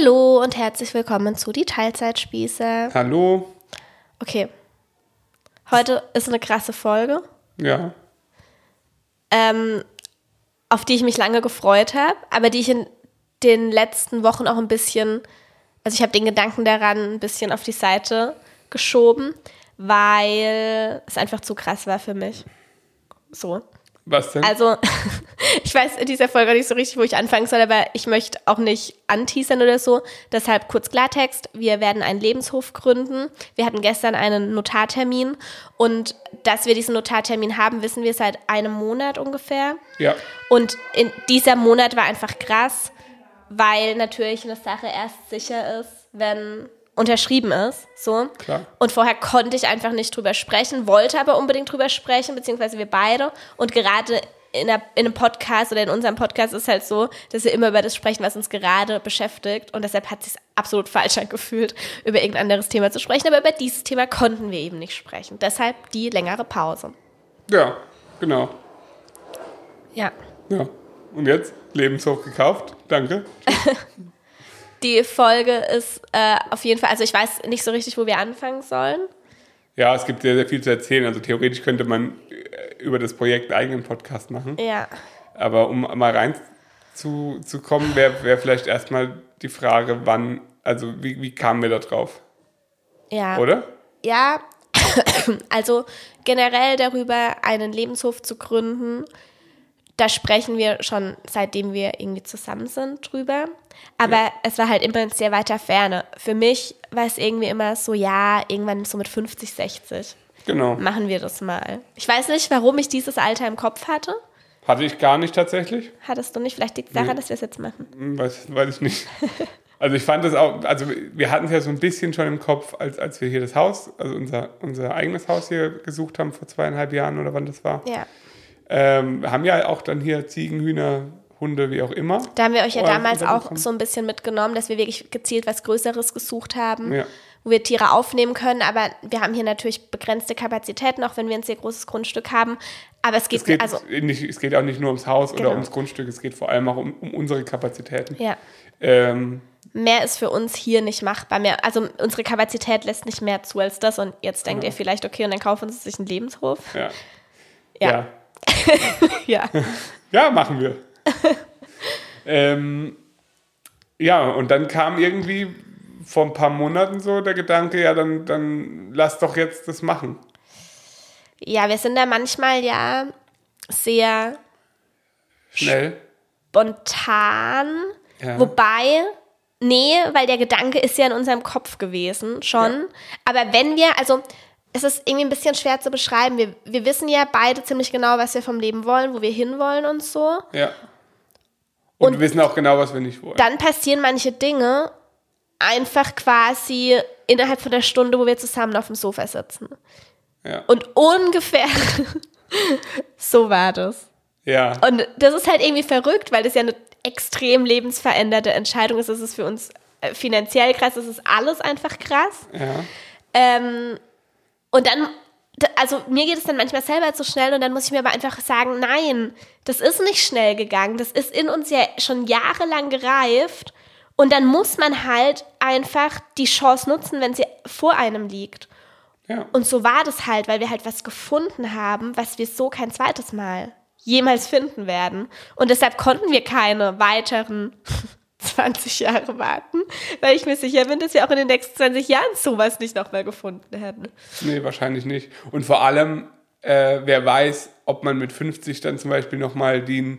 Hallo und herzlich willkommen zu die Teilzeitspieße. Hallo. Okay. Heute ist eine krasse Folge, Ja. ähm, auf die ich mich lange gefreut habe, aber die ich in den letzten Wochen auch ein bisschen, also ich habe den Gedanken daran ein bisschen auf die Seite geschoben, weil es einfach zu krass war für mich. So. Was denn? Also, ich weiß in dieser Folge nicht so richtig, wo ich anfangen soll, aber ich möchte auch nicht anteasern oder so. Deshalb kurz Klartext. Wir werden einen Lebenshof gründen. Wir hatten gestern einen Notartermin und dass wir diesen Notartermin haben, wissen wir seit einem Monat ungefähr. ja. Und in dieser Monat war einfach krass, weil natürlich eine Sache erst sicher ist, wenn unterschrieben ist, so. Klar. Und vorher konnte ich einfach nicht drüber sprechen, wollte aber unbedingt drüber sprechen, beziehungsweise wir beide. Und gerade in, einer, in einem Podcast oder in unserem Podcast ist halt so, dass wir immer über das sprechen, was uns gerade beschäftigt. Und deshalb hat es sich absolut falsch angefühlt, über irgendein anderes Thema zu sprechen. Aber über dieses Thema konnten wir eben nicht sprechen. Deshalb die längere Pause. Ja, genau. Ja. Ja. Und jetzt? Lebenshof gekauft. Danke. Die Folge ist äh, auf jeden Fall, also ich weiß nicht so richtig, wo wir anfangen sollen. Ja, es gibt sehr, sehr viel zu erzählen. Also theoretisch könnte man äh, über das Projekt einen eigenen Podcast machen. Ja. Aber um mal rein zu, zu kommen, wäre wär vielleicht erstmal die Frage, wann, also wie, wie kamen wir da drauf? Ja. Oder? Ja, also generell darüber, einen Lebenshof zu gründen, da sprechen wir schon seitdem wir irgendwie zusammen sind drüber. Aber Ja. es war halt immer sehr weiter Ferne. Für mich war es irgendwie immer so, ja, irgendwann so mit 50, 60 Genau. machen wir das mal. Ich weiß nicht, warum ich dieses Alter im Kopf hatte. Hatte ich gar nicht tatsächlich. Hattest du nicht? Vielleicht liegt es daran, Nee. dass wir es jetzt machen. Hm, Weiß, weiß ich nicht. Also ich fand das auch, also wir hatten es ja so ein bisschen schon im Kopf, als, als wir hier das Haus, also unser, unser eigenes Haus hier gesucht haben vor zweieinhalb Jahren oder wann das war. Ja. Ähm, wir haben ja auch dann hier Ziegen, Hühner, Hunde, wie auch immer. Da haben wir euch ja damals auch so ein bisschen mitgenommen, dass wir wirklich gezielt was Größeres gesucht haben, Ja. wo wir Tiere aufnehmen können. Aber wir haben hier natürlich begrenzte Kapazitäten, auch wenn wir ein sehr großes Grundstück haben. Aber es geht, Es geht, also nicht, es geht auch nicht nur ums Haus Genau. oder ums Grundstück, es geht vor allem auch um, um unsere Kapazitäten. ja, Ähm, mehr ist für uns hier nicht machbar. Mehr, also unsere Kapazität lässt nicht mehr zu als das. Und jetzt denkt ihr vielleicht, okay, und dann kaufen sie sich einen Lebenshof. ja. Ja. ja. Ja. Ja, machen wir. Ähm, ja, und dann kam irgendwie vor ein paar Monaten so der Gedanke, ja, dann, dann lass doch jetzt das machen. Ja, wir sind da manchmal ja sehr Schnell. spontan. Ja. Wobei, nee, weil der Gedanke ist ja in unserem Kopf gewesen schon. Aber wenn wir, also es ist irgendwie ein bisschen schwer zu beschreiben. Wir, wir wissen ja beide ziemlich genau, was wir vom Leben wollen, wo wir hinwollen und so. Ja. Und, Und wir wissen auch genau, was wir nicht wollen. Dann passieren manche Dinge einfach quasi innerhalb von der Stunde, wo wir zusammen auf dem Sofa sitzen. Ja. Und ungefähr so war das. ja. Und das ist halt irgendwie verrückt, weil das ja eine extrem lebensveränderte Entscheidung ist. Es ist für uns äh, finanziell krass, es ist alles einfach krass. ja. Ähm, und dann, also mir geht es dann manchmal selber zu schnell und dann muss ich mir aber einfach sagen, nein, das ist nicht schnell gegangen. Das ist in uns ja schon jahrelang gereift. Und dann muss man halt einfach die Chance nutzen, wenn sie vor einem liegt. ja. Und so war das halt, weil wir halt was gefunden haben, was wir so kein zweites Mal jemals finden werden. Und deshalb konnten wir keine weiteren 20 Jahre warten, weil ich mir sicher bin, dass wir auch in den nächsten 20 Jahren sowas nicht nochmal gefunden hätten. Nee, wahrscheinlich nicht. Und vor allem, äh, wer weiß, ob man mit 50 dann zum Beispiel nochmal die,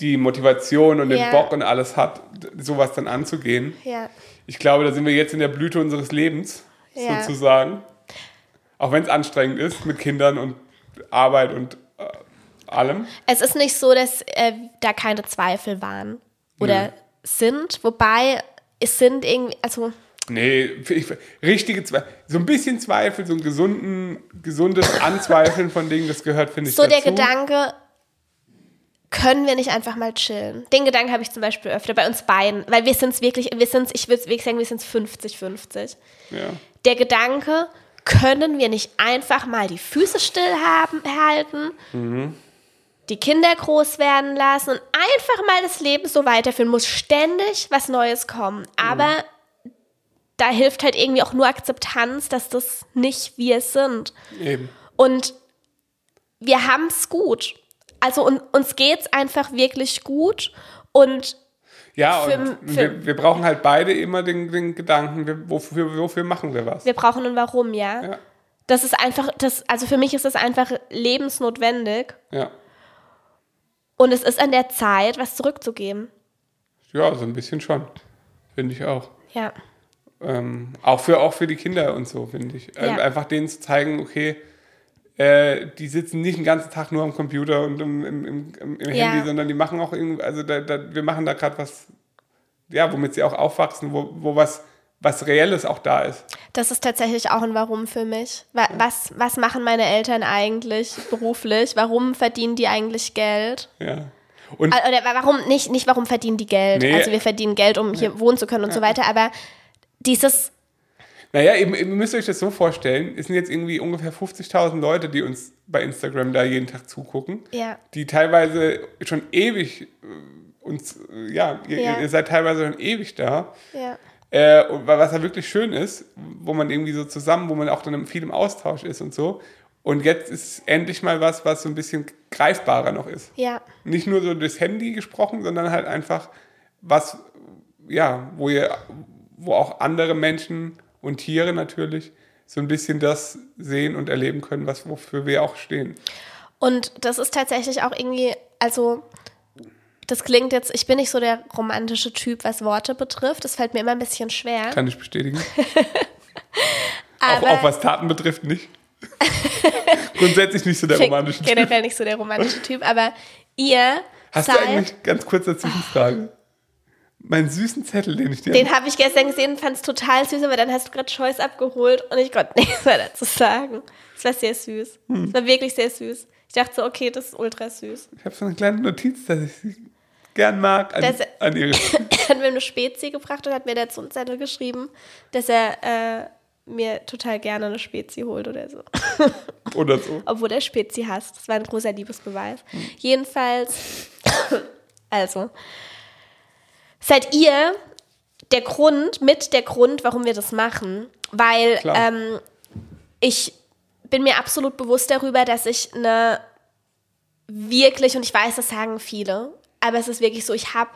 die Motivation und Ja. den Bock und alles hat, sowas dann anzugehen. Ja. Ich glaube, da sind wir jetzt in der Blüte unseres Lebens, Ja. sozusagen. Auch wenn es anstrengend ist mit Kindern und Arbeit und äh, allem. Es ist nicht so, dass äh, da keine Zweifel waren oder. Sind, wobei es sind irgendwie, also Nee, ich, richtige Zweifel. So ein bisschen Zweifel, so ein gesunden, gesundes Anzweifeln von Dingen, das gehört, finde ich, so der dazu. Gedanke, können wir nicht einfach mal chillen? Den Gedanken habe ich zum Beispiel öfter bei uns beiden, weil wir sind es wirklich, wir sind ich würde wirklich sagen, wir sind 50-50. Ja. Der Gedanke, können wir nicht einfach mal die Füße still haben, halten die Kinder groß werden lassen und einfach mal das Leben so weiterführen. Muss ständig was Neues kommen. Aber da hilft halt irgendwie auch nur Akzeptanz, dass das nicht wir sind. Eben. Und wir haben es gut. Also un uns geht's einfach wirklich gut. Und Ja, Für- und für- wir, wir brauchen halt beide immer den, den Gedanken, wir, wofür, wofür machen wir was? wir brauchen ein Warum, ja. Ja. Das ist einfach, das, also für mich ist das einfach lebensnotwendig. Ja. Und es ist an der Zeit, was zurückzugeben. ja, so ein bisschen schon. Finde ich auch. Ja. Ähm, auch, für, auch für die Kinder und so, finde ich. Ähm, Ja. Einfach denen zu zeigen, okay, äh, die sitzen nicht den ganzen Tag nur am Computer und im, im, im, im im Ja. Handy, sondern die machen auch irgendwie, also da, da, wir machen da gerade was, ja, womit sie auch aufwachsen, wo, wo was, was Reelles auch da ist. Das ist tatsächlich auch ein Warum für mich. Wa was, was machen meine Eltern eigentlich beruflich? Warum verdienen die eigentlich Geld? Ja. Und Oder wa- warum nicht, nicht warum verdienen die Geld? Nee. Also wir verdienen Geld, um hier wohnen zu können und so weiter, aber dieses, Naja, ihr, ihr müsst euch das so vorstellen, es sind jetzt irgendwie ungefähr 50.000 Leute, die uns bei Instagram da jeden Tag zugucken, Ja. die teilweise schon ewig äh, uns, äh, ja, ihr, Ja. ihr seid teilweise schon ewig da. ja, Äh, und wa- was ja wirklich schön ist, wo man irgendwie so zusammen, wo man auch dann viel im Austausch ist und so. Und jetzt ist endlich mal was, was so ein bisschen greifbarer noch ist. ja, Nicht nur so durchs Handy gesprochen, sondern halt einfach was, ja, wo ihr, wo auch andere Menschen und Tiere natürlich so ein bisschen das sehen und erleben können, was wofür wir auch stehen. Und das ist tatsächlich auch irgendwie, also das klingt jetzt, ich bin nicht so der romantische Typ, was Worte betrifft. Das fällt mir immer ein bisschen schwer. Kann ich bestätigen. auch, auch was Taten betrifft nicht. Grundsätzlich nicht so der romantische Typ. generell nicht so der romantische Typ, aber ihr Hast du seid, eigentlich, ganz kurze Zwischenfrage, meinen süßen Zettel, den ich dir... den habe ich gestern gesehen, fand es total süß, aber dann hast du gerade Scheuß abgeholt und ich konnte nichts mehr dazu sagen. Es war sehr süß. Hm. Es war wirklich sehr süß. Ich dachte so, okay, das ist ultra süß. ich habe so eine kleine Notiz, dass ich sie gern mag an, Das- an ihre... Er hat mir eine Spezi gebracht und hat mir dazu einen Zettel geschrieben, dass er äh, mir total gerne eine Spezi holt oder so. oder so. Obwohl er Spezi hasst. Das war ein großer Liebesbeweis. Jedenfalls, also, seid ihr der Grund, mit der Grund, warum wir das machen. Weil ähm, ich bin mir absolut bewusst darüber, dass ich eine wirklich, und ich weiß, das sagen viele, aber es ist wirklich so, ich habe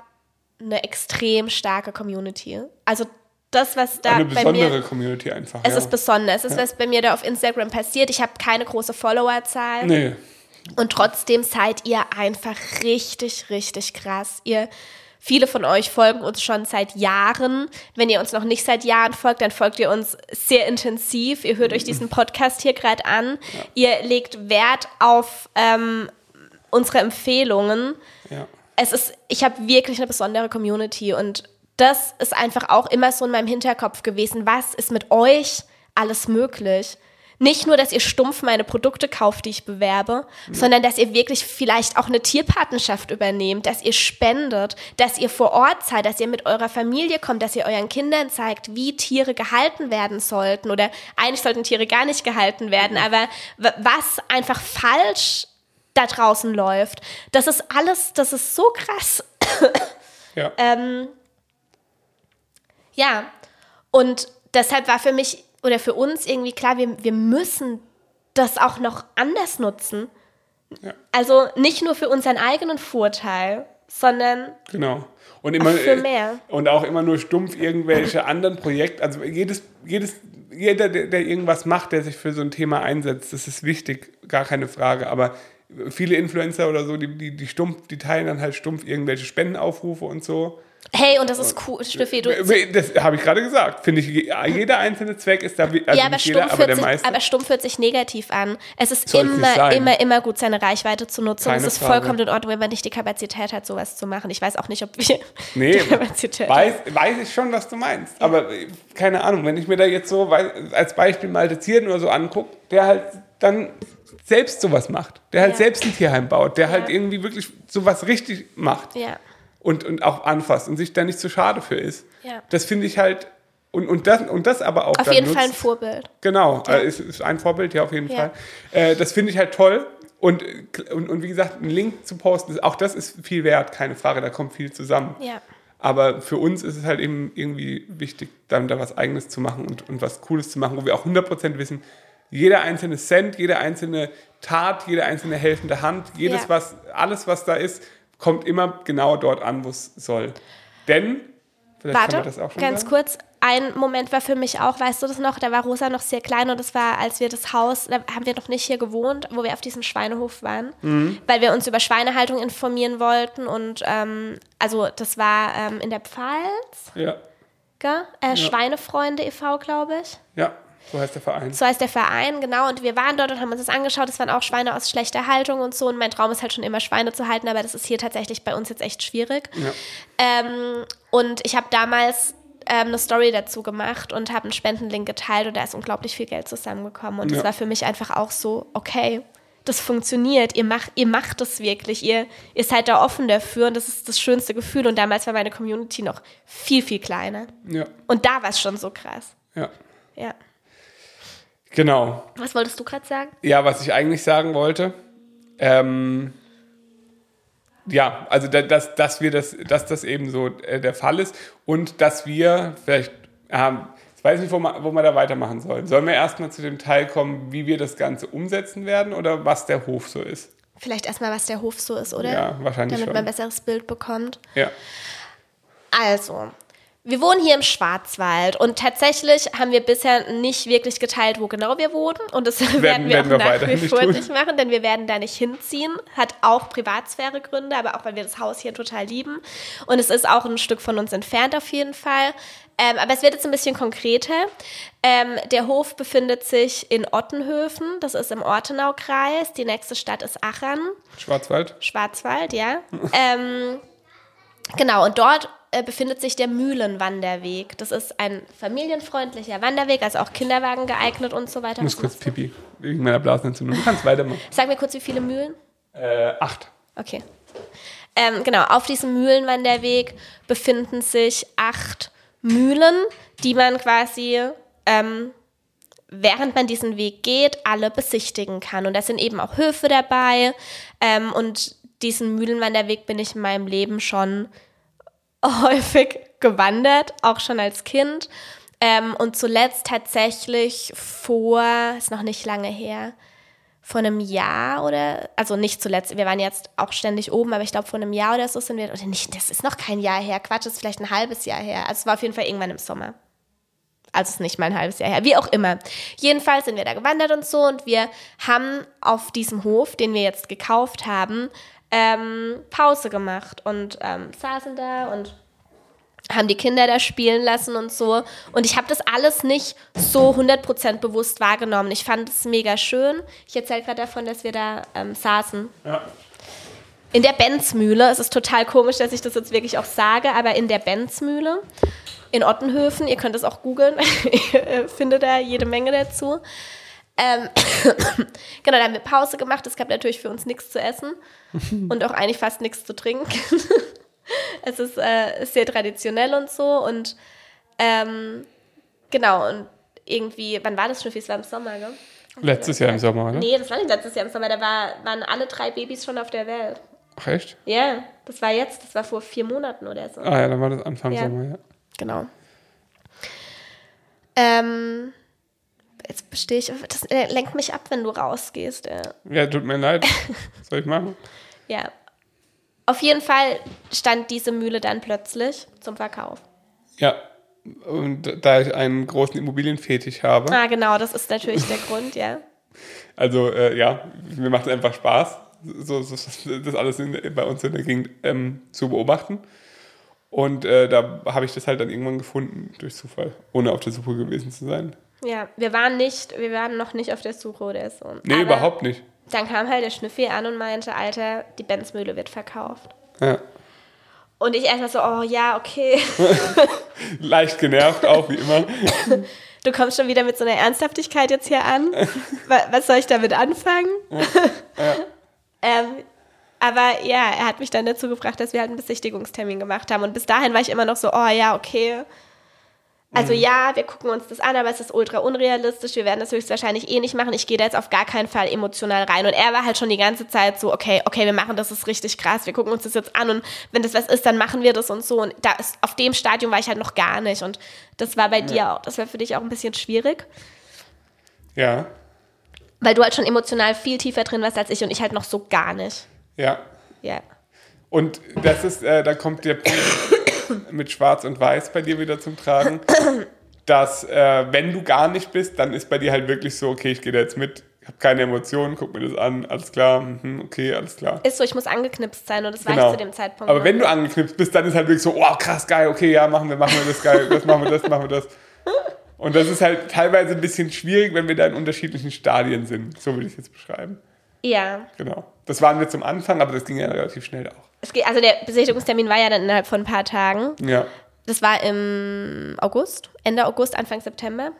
eine extrem starke Community. Also das, was da Eine bei mir besondere Community einfach. es ja. ist besonders. Es ist, was bei mir da auf Instagram passiert. Ich habe keine große Followerzahl. Nee, Und trotzdem seid ihr einfach richtig, richtig krass. Ihr, viele von euch folgen uns schon seit Jahren. Wenn ihr uns noch nicht seit Jahren folgt, dann folgt ihr uns sehr intensiv. Ihr hört euch diesen Podcast hier gerade an. Ihr legt Wert auf ähm, unsere Empfehlungen ja. Es ist, ich habe wirklich eine besondere Community und das ist einfach auch immer so in meinem Hinterkopf gewesen. Was ist mit euch alles möglich? Nicht nur, dass ihr stumpf meine Produkte kauft, die ich bewerbe, sondern dass ihr wirklich vielleicht auch eine Tierpatenschaft übernehmt, dass ihr spendet, dass ihr vor Ort seid, dass ihr mit eurer Familie kommt, dass ihr euren Kindern zeigt, wie Tiere gehalten werden sollten oder eigentlich sollten Tiere gar nicht gehalten werden, aber w- was einfach falsch da draußen läuft. Das ist alles, das ist so krass. ja. Ähm, ja, und deshalb war für mich oder für uns irgendwie klar, wir, wir müssen das auch noch anders nutzen. Ja. Also nicht nur für unseren eigenen Vorteil, sondern Genau. Und immer für mehr. und auch immer nur stumpf irgendwelche anderen Projekte. Also jedes, jedes, jeder, der, der irgendwas macht, der sich für so ein Thema einsetzt, das ist wichtig, gar keine Frage. Aber viele Influencer oder so, die, die, die stumpf, die teilen dann halt stumpf irgendwelche Spendenaufrufe und so. hey, und das ist cool, Steffi, du. Das habe ich gerade gesagt. Finde ich, jeder einzelne Zweck ist da, also ja, aber stumpf, jeder, aber sich, aber stumpf hört sich negativ an. Es ist Soll's immer, immer, immer gut, seine Reichweite zu nutzen. Keine es ist Frage. vollkommen in Ordnung, wenn man nicht die Kapazität hat, sowas zu machen. Ich weiß auch nicht, ob wir Nee, die Kapazität weiß, weiß ich schon, was du meinst. Aber äh, keine Ahnung, wenn ich mir da jetzt so als Beispiel Malte Zierden oder so angucke, der halt dann selbst sowas macht, der halt Ja. selbst ein Tierheim baut, der halt Ja. irgendwie wirklich sowas richtig macht Ja. und, und auch anfasst und sich da nicht zu schade für ist. Ja. Das finde ich halt, und, und, das, und das aber auch Auf jeden nutzt, Fall ein Vorbild. Genau, äh, ist, ist ein Vorbild, ja, auf jeden Ja. Fall. Äh, das finde ich halt toll. Und, und, und wie gesagt, einen Link zu posten, auch das ist viel wert, keine Frage, da kommt viel zusammen. Ja. Aber für uns ist es halt eben irgendwie wichtig, dann da was Eigenes zu machen und, und was Cooles zu machen, wo wir auch 100% wissen, jeder einzelne Cent, jede einzelne Tat, jede einzelne helfende Hand, jedes Ja. was, alles was da ist, kommt immer genau dort an, wo es soll. Denn, vielleicht Warte, das auch schon ganz sagen. kurz. Ein Moment war für mich auch, weißt du das noch? Da war Rosa noch sehr klein und das war, als wir das Haus, da haben wir noch nicht hier gewohnt, wo wir auf diesem Schweinehof waren, Mhm. weil wir uns über Schweinehaltung informieren wollten und ähm, also das war ähm, in der Pfalz, Ja? Äh, Schweinefreunde e.V., glaube ich. ja, so heißt der Verein. So heißt der Verein, genau. Und wir waren dort und haben uns das angeschaut. Es waren auch Schweine aus schlechter Haltung und so. Und mein Traum ist halt schon immer, Schweine zu halten, aber das ist hier tatsächlich bei uns jetzt echt schwierig. Ja. Ähm, und ich habe damals ähm, eine Story dazu gemacht und habe einen Spendenlink geteilt und da ist unglaublich viel Geld zusammengekommen. Und es Ja. war für mich einfach auch so, okay, das funktioniert, ihr macht, ihr macht das wirklich, ihr, ihr seid da offen dafür und das ist das schönste Gefühl. Und damals war meine Community noch viel, viel kleiner. Ja, Und da war es schon so krass. ja. Ja. Genau. Was wolltest du gerade sagen? Ja, was ich eigentlich sagen wollte, ähm, ja, also da, dass, dass wir das, dass das eben so äh, der Fall ist und dass wir vielleicht, ähm, ich weiß nicht, wo man, wo man da weitermachen soll. Sollen wir erstmal zu dem Teil kommen, wie wir das Ganze umsetzen werden oder was der Hof so ist? Vielleicht erstmal, was der Hof so ist, oder? Ja, wahrscheinlich Damit schon. man ein besseres Bild bekommt. Ja, Also, wir wohnen hier im Schwarzwald und tatsächlich haben wir bisher nicht wirklich geteilt, wo genau wir wohnen und das werden, wir werden auch wir nach wie nicht vor nicht machen, denn wir werden da nicht hinziehen. Hat auch Privatsphäregründe, aber auch weil wir das Haus hier total lieben und es ist auch ein Stück von uns entfernt auf jeden Fall. Ähm, aber es wird jetzt ein bisschen konkreter. Ähm, der Hof befindet sich in Ottenhöfen, das ist im Ortenaukreis. Die nächste Stadt ist Achern. Schwarzwald. Schwarzwald, ja. ähm, genau, und dort äh, befindet sich der Mühlenwanderweg. Das ist ein familienfreundlicher Wanderweg, also auch Kinderwagen geeignet und so weiter. Ich muss kurz pipi wegen meiner Blasenentzündung. Du kannst weitermachen. Sag mir kurz, wie viele Mühlen? Äh, acht. Okay. Ähm, genau, auf diesem Mühlenwanderweg befinden sich acht Mühlen, die man quasi, ähm, während man diesen Weg geht, alle besichtigen kann. Und da sind eben auch Höfe dabei. Ähm, und diesen Mühlenwanderweg bin ich in meinem Leben schon häufig gewandert, auch schon als Kind. Ähm, und zuletzt tatsächlich vor, ist noch nicht lange her, vor einem Jahr oder, also nicht zuletzt, wir waren jetzt auch ständig oben, aber ich glaube vor einem Jahr oder so sind wir, oder nicht, das ist noch kein Jahr her, Quatsch, das ist vielleicht ein halbes Jahr her. Also es war auf jeden Fall irgendwann im Sommer. Also es ist nicht mal ein halbes Jahr her, wie auch immer. Jedenfalls sind wir da gewandert und so und wir haben auf diesem Hof, den wir jetzt gekauft haben, ähm, Pause gemacht und ähm, saßen da und haben die Kinder da spielen lassen und so. Und ich habe das alles nicht so 100% bewusst wahrgenommen. Ich fand es mega schön. Ich erzähle gerade davon, dass wir da ähm, saßen. Ja. In der Benzmühle. Es ist total komisch, dass ich das jetzt wirklich auch sage, aber in der Benzmühle in Ottenhöfen, ihr könnt es auch googeln, ihr findet da jede Menge dazu. Ähm, genau, da haben wir Pause gemacht. Es gab natürlich für uns nichts zu essen und auch eigentlich fast nichts zu trinken. es ist äh, sehr traditionell und so und ähm, genau und irgendwie, wann war das schon? Es war im Sommer, gell? Letztes Jahr im Sommer, oder? Nee, das war nicht letztes Jahr im Sommer, da war, waren alle drei Babys schon auf der Welt. Ach, echt? Ja, das war jetzt, das war vor vier Monaten oder so. Ah ja, dann war das Anfang Ja. Sommer, ja. Genau. Ähm, jetzt bestehe ich, das lenkt mich ab, wenn du rausgehst. Äh. Ja, tut mir leid. Was soll ich machen? Ja. Auf jeden Fall stand diese Mühle dann plötzlich zum Verkauf. Ja. Und da ich einen großen Immobilienfetisch habe, Ah, genau, das ist natürlich der Grund, ja. also äh, ja, mir macht es einfach Spaß, so, so, das alles in, bei uns in der Gegend ähm, zu beobachten. Und äh, da habe ich das halt dann irgendwann gefunden, durch Zufall, ohne auf der Suche gewesen zu sein. Ja, wir waren nicht, wir waren noch nicht auf der Suche oder so. Nee, Aber überhaupt nicht. Dann kam halt der Schnüffi an und meinte, Alter, die Benzmühle wird verkauft. Ja. Und ich erstmal so, oh ja, okay. Leicht genervt auch, wie immer. Du kommst schon wieder mit so einer Ernsthaftigkeit jetzt hier an. Wa- Was soll ich damit anfangen? ähm, aber ja, er hat mich dann dazu gebracht, dass wir halt einen Besichtigungstermin gemacht haben. Und bis dahin war ich immer noch so, oh ja, okay. Also ja, wir gucken uns das an, aber es ist ultra unrealistisch. Wir werden das höchstwahrscheinlich eh nicht machen. Ich gehe da jetzt auf gar keinen Fall emotional rein. Und er war halt schon die ganze Zeit so, okay, okay, wir machen das, ist richtig krass. Wir gucken uns das jetzt an und wenn das was ist, dann machen wir das und so. Und da ist, auf dem Stadium war ich halt noch gar nicht. Und das war bei dir auch, das war für dich auch ein bisschen schwierig, Ja, weil du halt schon emotional viel tiefer drin warst als ich und ich halt noch so gar nicht. ja. Ja. Und das ist, äh, da kommt der Punkt mit Schwarz und Weiß bei dir wieder zum Tragen, dass äh, wenn du gar nicht bist, dann ist bei dir halt wirklich so, okay, ich gehe da jetzt mit, habe keine Emotionen, guck mir das an, alles klar, mhm, okay, alles klar. Ist so, ich muss angeknipst sein und das war Genau. ich zu dem Zeitpunkt. Aber noch. wenn du angeknipst bist, dann ist halt wirklich so, oh krass, geil, okay, ja, machen wir, machen wir das geil, das machen wir das, machen wir das. Und das ist halt teilweise ein bisschen schwierig, wenn wir da in unterschiedlichen Stadien sind. So würde ich es jetzt beschreiben. ja. Genau. Das waren wir zum Anfang, aber das ging ja relativ schnell auch. Es geht, also der Besichtigungstermin war ja dann innerhalb von ein paar Tagen. Ja. Das war im August, Ende August, Anfang September.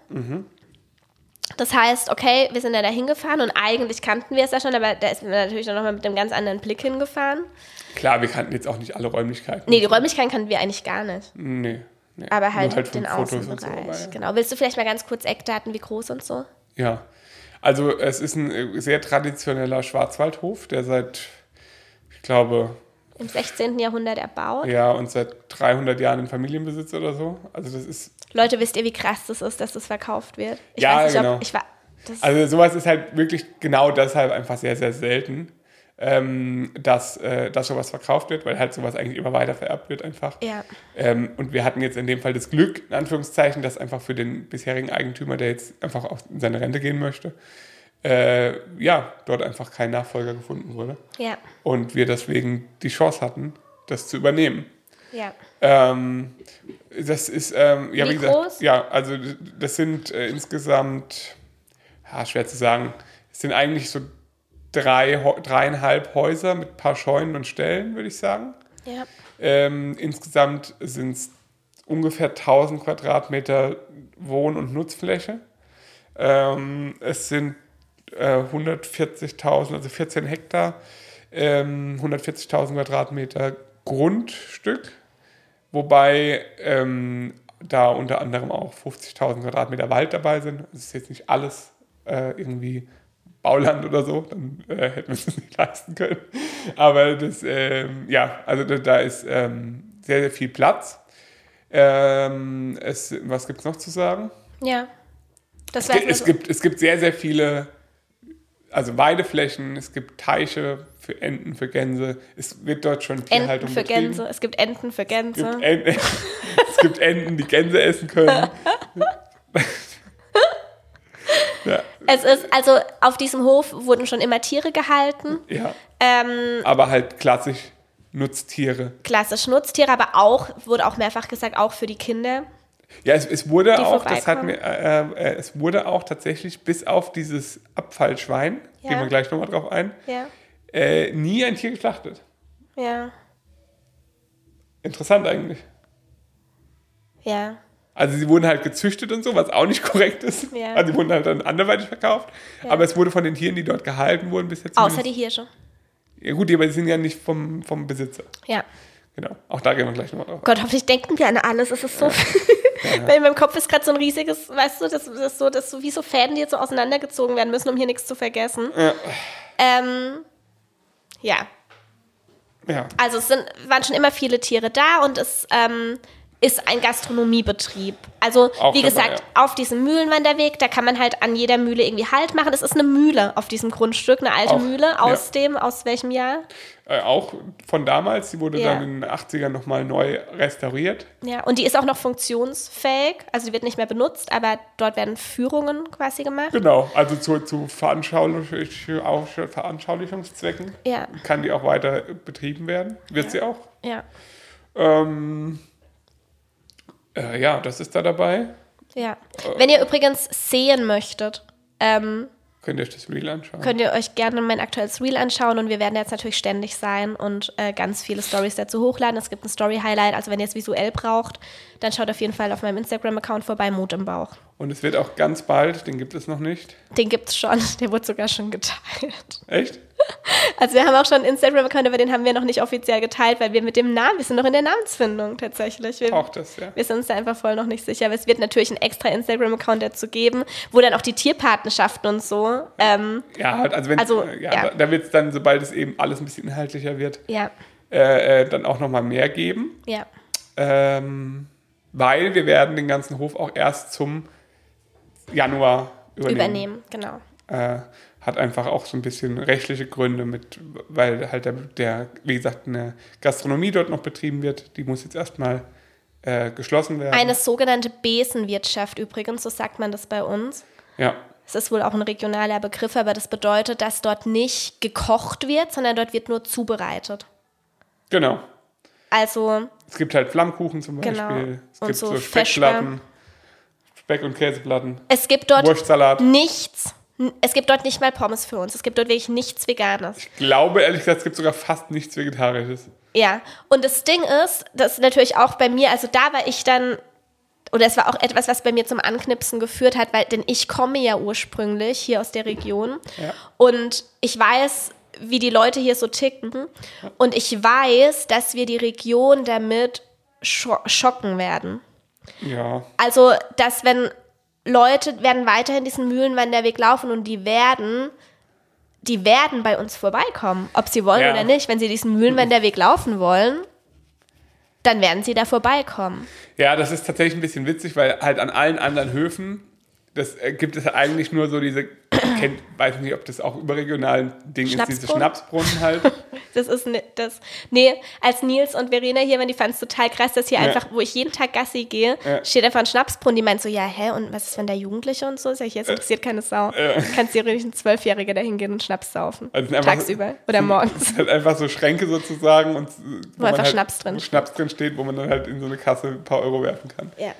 Das heißt, okay, wir sind ja da hingefahren und eigentlich kannten wir es ja schon, aber da ist man natürlich noch mal mit einem ganz anderen Blick hingefahren. Klar, wir kannten jetzt auch nicht alle Räumlichkeiten. Nee, die Räumlichkeiten kannten wir eigentlich gar nicht. Nee. nee. Aber halt, von den Fotos und Außenbereich. so. Genau. Willst du vielleicht mal ganz kurz Eckdaten, wie groß und so? Ja. Also es ist ein äh, sehr traditioneller Schwarzwaldhof, der seit, ich glaube, Im 16. Jahrhundert erbaut. ja, und seit 300 Jahren in Familienbesitz oder so. Also das ist, Leute, wisst ihr, wie krass das ist, dass das verkauft wird? Ich Ja, weiß nicht, genau. ob ich war. Das, also sowas ist halt wirklich genau deshalb einfach sehr, sehr selten, ähm, dass, äh, dass sowas verkauft wird, weil halt sowas eigentlich immer weiter vererbt wird einfach. ja. Ähm, und wir hatten jetzt in dem Fall das Glück, in Anführungszeichen, dass einfach für den bisherigen Eigentümer, der jetzt einfach auf in seine Rente gehen möchte, äh, ja, dort einfach kein Nachfolger gefunden wurde. Ja. Und wir deswegen die Chance hatten, das zu übernehmen. Ja. Ähm, das ist, ähm, ja, Wie wie, gesagt, groß? ja, also das sind äh, insgesamt, ja, schwer zu sagen, es sind eigentlich so drei, dreieinhalb Häuser mit ein paar Scheunen und Ställen, würde ich sagen. Ja. Ähm, insgesamt sind es ungefähr 1000 Quadratmeter Wohn- und Nutzfläche. Ähm, es sind äh, 140.000, also 14 Hektar, ähm, 140.000 Quadratmeter Grundstück, wobei ähm, da unter anderem auch 50.000 Quadratmeter Wald dabei sind. Das ist jetzt nicht alles äh, irgendwie Bauland oder so, dann äh, hätten wir es nicht leisten können. Aber das, ähm, ja, also da, da ist ähm, sehr, sehr viel Platz. Ähm, es, was gibt es noch zu sagen? Ja. Das Es, es, gibt, es gibt sehr, sehr viele, also Weideflächen, es gibt Teiche für Enten, für Gänse. Es wird dort schon Enten Tierhaltung für betrieben. Gänse. Es gibt Enten für Es Gänse. gibt, Enten, es gibt Enten, die Gänse essen können. ja, Es ist, also auf diesem Hof wurden schon immer Tiere gehalten. ja, Ähm, aber halt klassisch Nutztiere. klassisch Nutztiere, aber auch, wurde auch mehrfach gesagt, auch für die Kinder. Ja, es, es wurde auch, das hat mir, äh, äh, es wurde auch tatsächlich bis auf dieses Abfallschwein, Ja. gehen wir gleich nochmal drauf ein, Ja. äh, nie ein Tier geschlachtet. Ja. Interessant eigentlich. Ja. Also sie wurden halt gezüchtet und so, was auch nicht korrekt ist. Ja. Also die wurden halt dann anderweitig verkauft. Aber es wurde von den Tieren, die dort gehalten wurden, bis jetzt. Außer die Hirsche. Ja gut, aber die sind ja nicht vom, vom Besitzer. Ja. Genau. Auch da gehen wir gleich nochmal drauf. Gott, hoffentlich denken wir an alles. Es ist so viel. Weil in meinem Kopf ist gerade so ein riesiges, weißt du, das, das so, das so wie so Fäden, die jetzt so auseinandergezogen werden müssen, um hier nichts zu vergessen. Ja. Ähm, ja. Ja. Also es sind, waren schon immer viele Tiere da und es ähm, ist ein Gastronomiebetrieb. Also Auch wie dabei, gesagt, auf diesem Mühlenwanderweg, da kann man halt an jeder Mühle irgendwie Halt machen. Es ist eine Mühle auf diesem Grundstück, eine alte Auch, Mühle aus ja. dem, aus welchem Jahr? Äh, auch von damals, die wurde Ja. dann in den 80ern nochmal neu restauriert. Ja, und die ist auch noch funktionsfähig, also die wird nicht mehr benutzt, aber dort werden Führungen quasi gemacht. Genau, also zu, zu Veranschaulich Veranschaulichungszwecken Ja, kann die auch weiter betrieben werden. Wird sie auch. ja, Ähm, äh, ja, das ist da dabei. ja. Wenn ihr übrigens sehen möchtet, ähm, Könnt ihr euch das Reel anschauen. könnt ihr euch gerne mein aktuelles Reel anschauen und wir werden jetzt natürlich ständig sein und äh, ganz viele Stories dazu hochladen. Es gibt ein Story-Highlight, also wenn ihr es visuell braucht, dann schaut auf jeden Fall auf meinem Instagram-Account vorbei, Mut im Bauch. Und es wird auch ganz bald, den gibt es noch nicht. Den gibt's schon, der wurde sogar schon geteilt. Echt? Also wir haben auch schon einen Instagram-Account, aber den haben wir noch nicht offiziell geteilt, weil wir mit dem Namen, wir sind noch in der Namensfindung tatsächlich. Wir, Auch das, ja. wir sind uns da einfach voll noch nicht sicher. Aber es wird natürlich einen extra Instagram-Account dazu geben, wo dann auch die Tierpartnerschaften und so, ähm, Ja, halt, also wenn Also, ja, ja. da, da wird es dann, sobald es eben alles ein bisschen inhaltlicher wird, ja, äh, äh, dann auch nochmal mehr geben. ja, Ähm, weil wir werden den ganzen Hof auch erst zum Januar übernehmen. übernehmen, genau. Äh, hat einfach auch so ein bisschen rechtliche Gründe mit, weil halt der, der, wie gesagt, eine Gastronomie dort noch betrieben wird. Die muss jetzt erstmal äh, geschlossen werden. Eine sogenannte Besenwirtschaft übrigens, so sagt man das bei uns. ja, Es ist wohl auch ein regionaler Begriff, aber das bedeutet, dass dort nicht gekocht wird, sondern dort wird nur zubereitet. genau. Also, Es gibt halt Flammkuchen zum Beispiel. Genau. Es Und gibt so so, Speckplatten, Speck- und Käseplatten, es gibt dort nichts, es gibt dort nicht mal Pommes für uns. Es gibt dort wirklich nichts Veganes. Ich glaube, ehrlich gesagt, es gibt sogar fast nichts Vegetarisches. Ja, und das Ding ist, das ist natürlich auch bei mir, also da war ich dann, oder es war auch etwas, was bei mir zum Anknipsen geführt hat, weil, denn ich komme ja ursprünglich hier aus der Region Ja. und ich weiß, wie die Leute hier so ticken und ich weiß, dass wir die Region damit scho schocken werden. Ja, Also, dass wenn Leute werden weiterhin diesen Mühlenwanderweg laufen und die werden, die werden bei uns vorbeikommen, ob sie wollen Ja. oder nicht. Wenn sie diesen Mühlenwanderweg laufen wollen, dann werden sie da vorbeikommen. Ja, das ist tatsächlich ein bisschen witzig, weil halt an allen anderen Höfen, das äh, gibt es eigentlich nur so diese, kennt, weiß nicht, ob das auch überregionalen Ding ist, diese Schnapsbrunnen? Halt. Das ist ne, das. Nee, als Nils und Verena hier waren, die fanden es total krass, dass hier Ja. einfach, wo ich jeden Tag Gassi gehe, Ja. steht einfach ein Schnapsbrunnen. Die meint so, ja, hä, und was ist, wenn da Jugendliche und so? Sag ich, jetzt interessiert keine Sau. Kannst theoretisch ein Zwölfjähriger dahin gehen und Schnaps saufen. Also einfach- Tagsüber oder morgens. Es sind halt einfach so Schränke sozusagen und wo, man einfach halt, Schnaps drin wo Schnaps drin steht, wo man dann halt in so eine Kasse ein paar Euro werfen kann. Ja.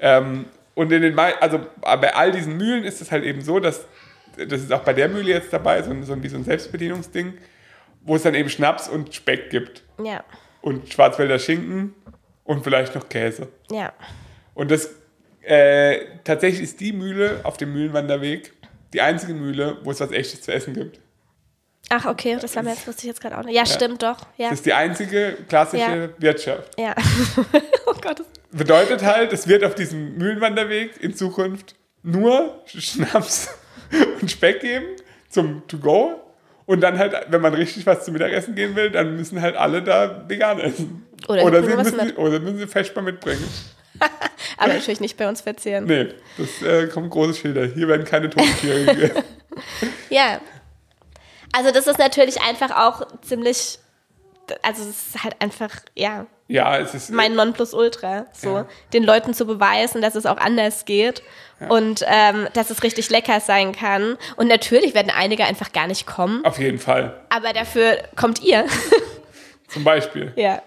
Ähm, und in den also bei all diesen Mühlen ist es halt eben so, dass das ist auch bei der Mühle jetzt dabei, so, ein- so wie so ein Selbstbedienungsding, wo es dann eben Schnaps und Speck gibt Ja. und Schwarzwälder Schinken und vielleicht noch Käse. Ja. Und das äh, tatsächlich ist die Mühle auf dem Mühlenwanderweg die einzige Mühle, wo es was echtes zu essen gibt. Ach, okay, das war mir jetzt, wusste ich jetzt gerade auch nicht. Ja, stimmt doch. Ja. Das ist die einzige klassische Wirtschaft. Ja. oh Gott. Bedeutet halt, es wird auf diesem Mühlenwanderweg in Zukunft nur Schnaps und Speck geben zum To-Go. Und dann halt, wenn man richtig was zum Mittagessen gehen will, dann müssen halt alle da vegan essen. Oder oder, sie müssen, mit. oder müssen sie Feschbar mitbringen. Aber natürlich nicht bei uns verzehren. Nee, das äh, kommen große Schilder. Hier werden keine Totentiere gegessen. Ja. Also das ist natürlich einfach auch ziemlich, also es ist halt einfach, ja, Ja, es ist. mein Nonplusultra, so Ja. den Leuten zu beweisen, dass es auch anders geht und ähm, dass es richtig lecker sein kann. Und natürlich werden einige einfach gar nicht kommen, auf jeden Fall. aber dafür kommt ihr. Zum Beispiel. ja.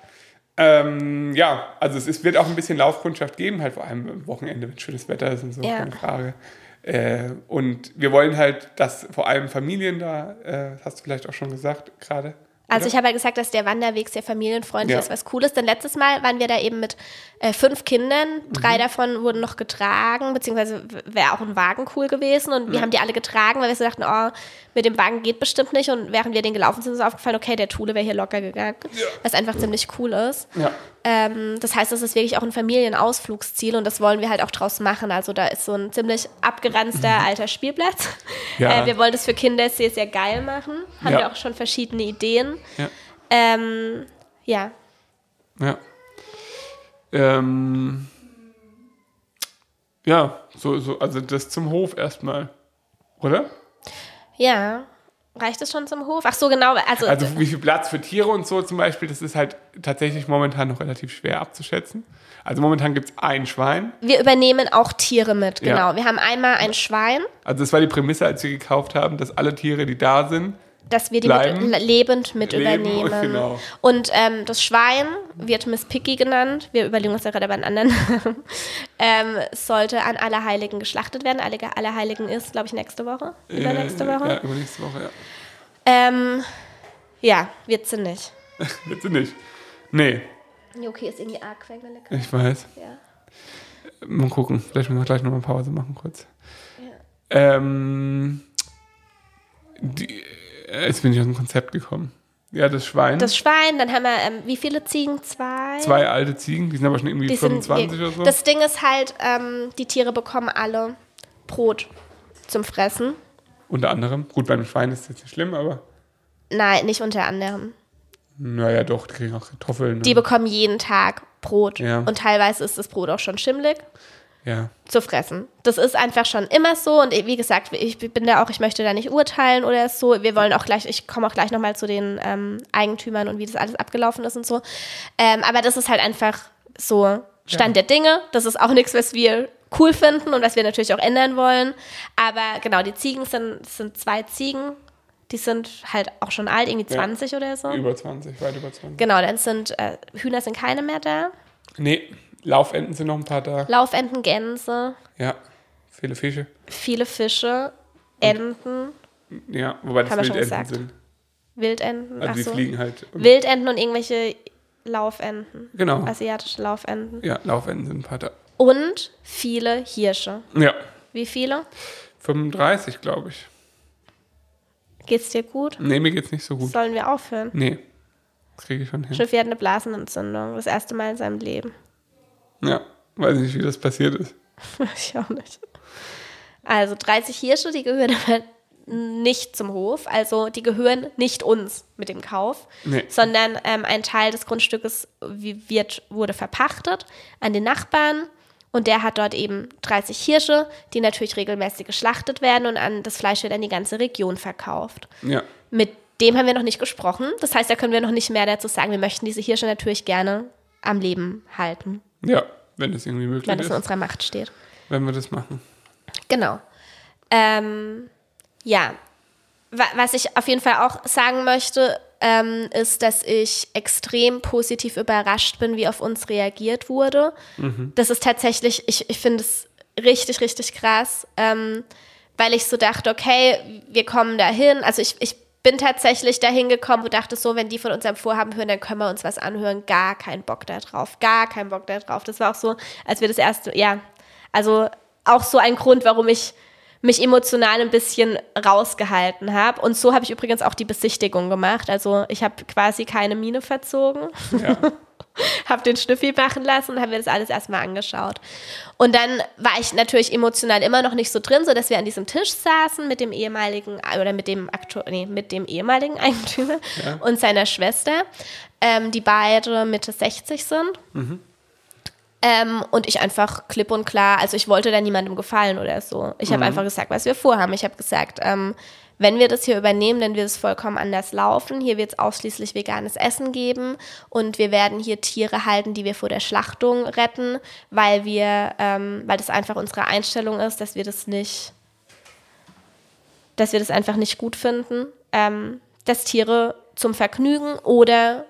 Ähm, ja, also es ist, wird auch ein bisschen Laufkundschaft geben, halt vor allem am Wochenende, wenn schönes Wetter ist und so, Ja. keine Frage. Äh, und wir wollen halt, dass vor allem Familien da, äh, hast du vielleicht auch schon gesagt gerade. Also ich habe ja gesagt, dass der Wanderweg sehr familienfreundlich Ja. ist, was cool ist. Denn letztes Mal waren wir da eben mit äh, fünf Kindern. Drei Mhm. davon wurden noch getragen, beziehungsweise wäre auch ein Wagen cool gewesen. Und wir haben die alle getragen, weil wir so dachten, oh, mit dem Wagen geht bestimmt nicht. Und während wir den gelaufen sind, ist uns aufgefallen, okay, der Thule wäre hier locker gegangen. Was einfach ziemlich cool ist. Ja. Ähm, das heißt, das ist wirklich auch ein Familienausflugsziel und das wollen wir halt auch draus machen. Also da ist so ein ziemlich abgeranzter alter Spielplatz. Mhm. Ja. Äh, wir wollen das für Kinder sehr, sehr geil machen. Haben Ja. wir auch schon verschiedene Ideen. Ja. Ähm, ja. Ja. Ähm, ja, so, so, also das zum Hof erstmal. Oder? Ja. Reicht es schon zum Hof? Ach so, genau. Also, Also wie viel Platz für Tiere und so zum Beispiel, das ist halt tatsächlich momentan noch relativ schwer abzuschätzen. Also momentan gibt es ein Schwein. wir übernehmen auch Tiere mit, Ja. genau. Wir haben einmal ein Schwein, Also das war die Prämisse, als wir gekauft haben, dass alle Tiere, die da sind, das wir die mit, lebend mit Leben, übernehmen. genau. Und ähm, das Schwein wird Miss Picky genannt. Wir überlegen uns da gerade aber einen anderen. ähm, sollte an Allerheiligen geschlachtet werden. Alle, Allerheiligen ist, glaube ich, nächste Woche. Übernächste äh, Woche. Ja, übernächste Woche, ja. Ähm, ja, wird sie nicht. Jetzt nicht. Nee, Okay, ist irgendwie arg quengelig. ich weiß. Ja. Mal gucken. Vielleicht müssen wir gleich nochmal Pause machen kurz. Ähm, die, Jetzt bin ich aus dem Konzept gekommen. Ja, das Schwein. Das Schwein, dann haben wir, ähm, wie viele Ziegen? Zwei? Zwei alte Ziegen, die sind aber schon irgendwie Die sind- 25 oder so. Das Ding ist halt, ähm, die Tiere bekommen alle Brot zum Fressen. Unter anderem. Gut, beim Schwein ist das jetzt nicht schlimm, aber Nein, nicht unter anderem. naja, doch, die kriegen auch Kartoffeln. Die bekommen jeden Tag Brot. Ja. Und teilweise ist das Brot auch schon schimmelig ja. zu fressen. Das ist einfach schon immer so. Und wie gesagt, ich bin da auch, ich möchte da nicht urteilen oder so. Wir wollen auch gleich, ich komme auch gleich nochmal zu den ähm, Eigentümern und wie das alles abgelaufen ist und so. Ähm, aber das ist halt einfach so Stand der Dinge. Das ist auch nichts, was wir cool finden und was wir natürlich auch ändern wollen. Aber genau, die Ziegen sind, sind zwei Ziegen. Die sind halt auch schon alt, irgendwie Ja. 20 oder so. Über 20, weit über 20. Genau, dann sind äh, Hühner sind keine mehr da. Nee, Laufenten sind noch ein paar da. Laufenten, Gänse, Ja, viele Fische. viele Fische, Enten, Ja, wobei das Wildenten gesagt. sind. Wildenten, Also die so. fliegen halt. Und, Wildenten und irgendwelche Laufenten, genau. asiatische Laufenten. Ja, Laufenten sind ein paar da. Und viele Hirsche. Ja, Wie viele? 35, glaube ich. Geht's dir gut? Nee, mir geht's nicht so gut. Sollen wir aufhören? Nee, das kriege ich schon hin. Schnüffi hat eine Blasenentzündung, das erste Mal in seinem Leben. Ja, weiß nicht, wie das passiert ist. ich auch nicht. Also 30 Hirsche, die gehören aber nicht zum Hof. Also die gehören nicht uns mit dem Kauf, Nee. sondern ähm, ein Teil des Grundstückes wird, wurde verpachtet an den Nachbarn. Und der hat dort eben 30 Hirsche, die natürlich regelmäßig geschlachtet werden und an das Fleisch wird an die ganze Region verkauft. Ja, Mit dem haben wir noch nicht gesprochen. Das heißt, da können wir noch nicht mehr dazu sagen. Wir möchten diese Hirsche natürlich gerne am Leben halten, ja, wenn das irgendwie möglich wenn das ist, in unserer Macht steht. wenn wir das machen. Genau. Ähm, ja, Wa- was ich auf jeden Fall auch sagen möchte, ähm, ist, dass ich extrem positiv überrascht bin, wie auf uns reagiert wurde. Das ist tatsächlich, ich, ich finde es richtig, richtig krass, ähm, weil ich so dachte, okay, wir kommen dahin. Also ich, ich bin tatsächlich dahin gekommen und dachte so, wenn die von unserem Vorhaben hören, dann können wir uns was anhören. Gar keinen Bock da drauf. Gar keinen Bock da drauf. Das war auch so, als wir das erste, ja, also auch so ein Grund, warum ich mich emotional ein bisschen rausgehalten habe. Und so habe ich übrigens auch die Besichtigung gemacht. Also ich habe quasi keine Miene verzogen, Ja, habe den Schnüffi machen lassen und habe mir das alles erstmal angeschaut. Und dann war ich natürlich emotional immer noch nicht so drin, so dass wir an diesem Tisch saßen mit dem ehemaligen oder mit dem aktu nee, mit dem ehemaligen Eigentümer Ja. und seiner Schwester, ähm, die beide Mitte 60 sind. Ähm, und ich einfach klipp und klar, also ich wollte da niemandem gefallen oder so. Ich habe einfach gesagt, was wir vorhaben. Ich habe gesagt, ähm, wenn wir das hier übernehmen, dann wird es vollkommen anders laufen. Hier wird es ausschließlich veganes Essen geben und wir werden hier Tiere halten, die wir vor der Schlachtung retten, weil wir, ähm, weil das einfach unsere Einstellung ist, dass wir das nicht, dass wir das einfach nicht gut finden, ähm, dass Tiere zum Vergnügen oder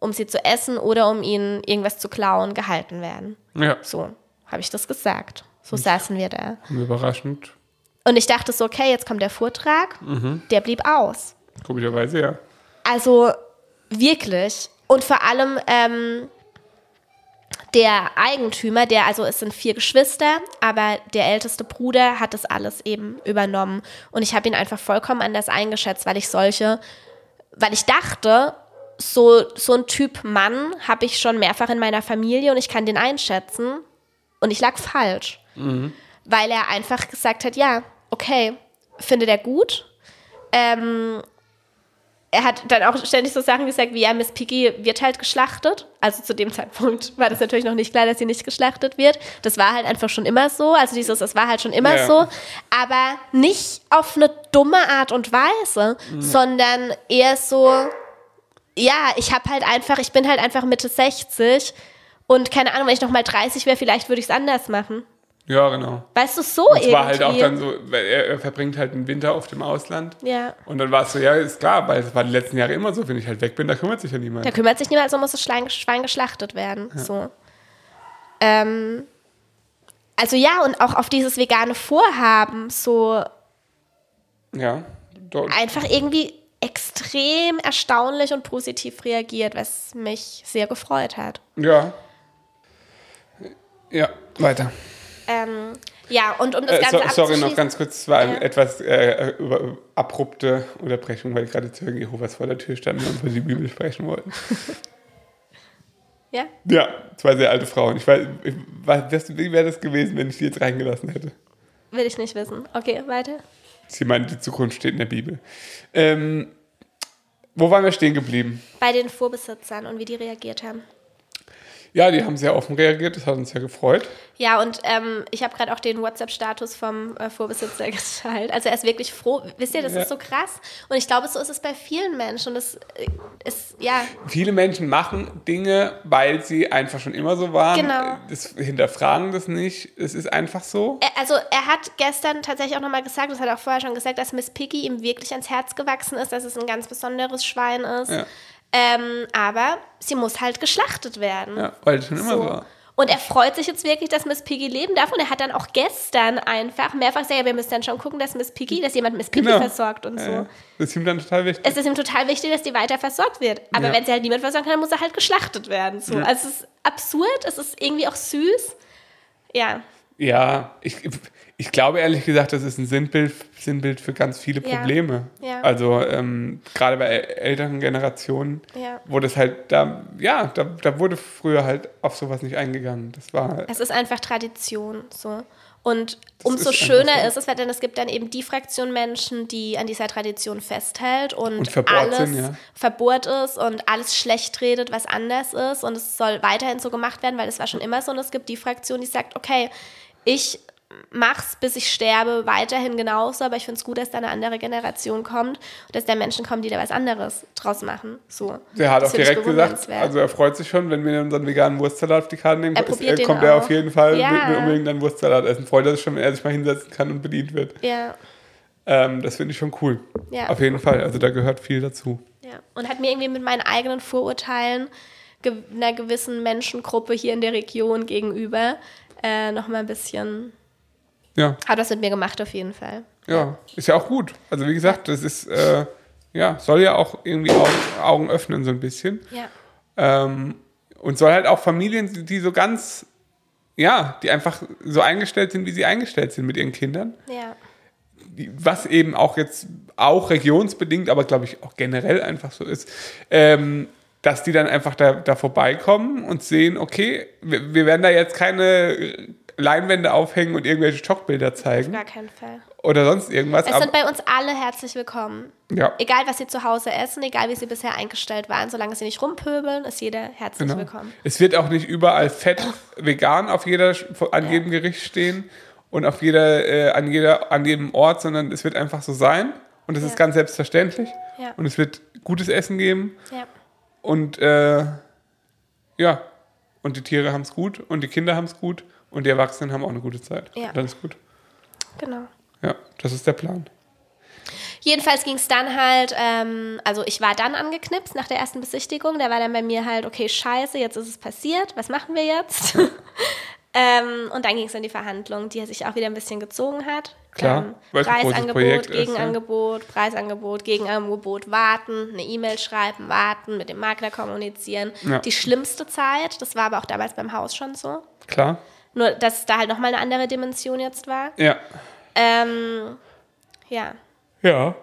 um sie zu essen oder um ihnen irgendwas zu klauen gehalten werden. ja, So habe ich das gesagt. So saßen wir da. überraschend. Und ich dachte so, okay, jetzt kommt der Vortrag. Der blieb aus. Komischerweise, ja. Also wirklich. Und vor allem ähm, der Eigentümer, der, also es sind vier Geschwister, aber der älteste Bruder hat das alles eben übernommen. Und ich habe ihn einfach vollkommen anders eingeschätzt, weil ich solche, weil ich dachte, so, so ein Typ Mann habe ich schon mehrfach in meiner Familie und ich kann den einschätzen. Und ich lag falsch. Weil er einfach gesagt hat, ja, okay, findet er gut. Ähm, er hat dann auch ständig so Sachen gesagt wie, ja, Miss Piggy wird halt geschlachtet. Also zu dem Zeitpunkt war das natürlich noch nicht klar, dass sie nicht geschlachtet wird. Das war halt einfach schon immer so. Also dieses, das war halt schon immer Ja. so. Aber nicht auf eine dumme Art und Weise, sondern eher so, ja, ich habe halt einfach, ich bin halt einfach Mitte 60 und keine Ahnung, wenn ich noch mal 30 wäre, vielleicht würde ich es anders machen. Ja, genau. Weißt du, so Und irgendwie. es war halt auch dann so, er, er verbringt halt den Winter auf dem Ausland. ja. Und dann war es so, ja, ist klar, weil es war die letzten Jahre immer so, wenn ich halt weg bin, da kümmert sich ja niemand. Da kümmert sich niemand, also muss das Schwein, geschlachtet werden. So. Ähm, also ja, und auch auf dieses vegane Vorhaben so Ja, dort, einfach irgendwie extrem erstaunlich und positiv reagiert, was mich sehr gefreut hat. ja. Ja, weiter. Ähm, Ja, und um das Äh, Ganze so, sorry, noch ganz kurz, es war eine Ja. etwas äh, über, abrupte Unterbrechung, weil gerade Zeugen Jehovas vor der Tür standen und über die Bibel sprechen wollten. Ja? Ja, zwei sehr alte Frauen. Ich weiß, ich, wie wäre das gewesen, wenn ich die jetzt reingelassen hätte? Will ich nicht wissen. Okay, weiter. Sie meint, die Zukunft steht in der Bibel. Ähm, wo waren wir stehen geblieben? Bei den Vorbesitzern und wie die reagiert haben. Ja, die haben sehr offen reagiert, das hat uns sehr gefreut. Ja, und ähm, ich habe gerade auch den WhatsApp-Status vom äh, Vorbesitzer geteilt. Also er ist wirklich froh. Wisst ihr, das Ja. ist so krass. Und ich glaube, so ist es bei vielen Menschen. Und das äh, ist, ja, Viele Menschen machen Dinge, weil sie einfach schon immer so waren. Genau. Das hinterfragen das nicht. Es ist einfach so. Er- Also er hat gestern tatsächlich auch nochmal gesagt, das hat er auch vorher schon gesagt, dass Miss Piggy ihm wirklich ans Herz gewachsen ist, dass es ein ganz besonderes Schwein ist. Ja. Ähm, aber sie muss halt geschlachtet werden. Ja, weil schon immer so war. Und er freut sich jetzt wirklich, dass Miss Piggy leben darf. Und er hat dann auch gestern einfach mehrfach gesagt, ja, wir müssen dann schon gucken, dass Miss Piggy, dass jemand Miss Piggy Genau. versorgt und so. ja. Das ist ihm dann total wichtig. Es ist ihm total wichtig, dass die weiter versorgt wird. Aber Ja. wenn sie halt niemand versorgen kann, dann muss er halt geschlachtet werden. So. Ja. Also es ist absurd, es ist irgendwie auch süß. Ja, Ja, ich, ich glaube ehrlich gesagt, das ist ein Sinnbild, Sinnbild für ganz viele Ja. Probleme. Ja. Also ähm, gerade bei äl- älteren Generationen, Ja. wo das halt da, ja, da, da wurde früher halt auf sowas nicht eingegangen. Das war, es ist einfach Tradition. So. Und umso ist schöner ist es, weil dann es gibt dann eben die Fraktion Menschen, die an dieser Tradition festhält und, Und alles sind, ja. verbohrt ist und alles schlecht redet, was anders ist. Und es soll weiterhin so gemacht werden, weil es war schon immer so. Und es gibt die Fraktion, die sagt, okay, ich mach's, bis ich sterbe, weiterhin genauso, aber ich finde es gut, dass da eine andere Generation kommt und dass da Menschen kommen, die da was anderes draus machen. So. der hat Das auch direkt gesagt, also er freut sich schon, wenn wir unseren veganen Wurstsalat auf die Karte nehmen, Er ist- probiert den kommt er auf jeden Fall Ja. mit mir unbedingt einen Wurstsalat essen. Freut er sich schon, wenn er sich mal hinsetzen kann und bedient wird. ja, Ähm, das finde ich schon cool. Ja. Auf jeden Fall, also da gehört viel dazu. ja. Und hat mir irgendwie mit meinen eigenen Vorurteilen einer gewissen Menschengruppe hier in der Region gegenüber äh, nochmal ein bisschen, Ja. hat was mit mir gemacht auf jeden Fall. Ja, ist ja auch gut. Also wie gesagt, das ist, äh, ja, soll ja auch irgendwie Augen, Augen öffnen so ein bisschen. Ja. Ähm, und soll halt auch Familien, die so ganz, ja, die einfach so eingestellt sind, wie sie eingestellt sind mit ihren Kindern. Ja. Was eben auch jetzt, auch regionsbedingt, aber glaube ich auch generell einfach so ist, ähm, dass die dann einfach da, da vorbeikommen und sehen, okay, wir, wir werden da jetzt keine Leinwände aufhängen und irgendwelche Schockbilder zeigen Gar keinen Fall. oder sonst irgendwas. Es sind bei uns alle herzlich willkommen. ja. Egal, was sie zu Hause essen, egal, wie sie bisher eingestellt waren, solange sie nicht rumpöbeln, ist jeder herzlich Genau. willkommen. Es wird auch nicht überall fett vegan auf jeder, an Ja. jedem Gericht stehen und auf jeder, äh, an jeder, an jedem Ort, sondern es wird einfach so sein und es Ja. ist ganz selbstverständlich Ja. und es wird gutes Essen geben Ja. und äh, ja, und die Tiere haben es gut und die Kinder haben es gut und die Erwachsenen haben auch eine gute Zeit. Ja. Und dann ist gut. Genau. Ja, das ist der Plan. Jedenfalls ging es dann halt, ähm, also ich war dann angeknipst nach der ersten Besichtigung. Da war dann bei mir halt, okay, scheiße, jetzt ist es passiert, was machen wir jetzt? ähm, und dann ging es in die Verhandlung, die sich auch wieder ein bisschen gezogen hat. Klar, großes Preisangebot, Projekt ist. Gegenangebot, Preisangebot, Gegenangebot, warten, eine E-Mail schreiben, warten, mit dem Makler kommunizieren. Ja. Die schlimmste Zeit, das war aber auch damals beim Haus schon so. Klar? Nur, dass da halt nochmal eine andere Dimension jetzt war. Ja. Ähm, ja. Ja.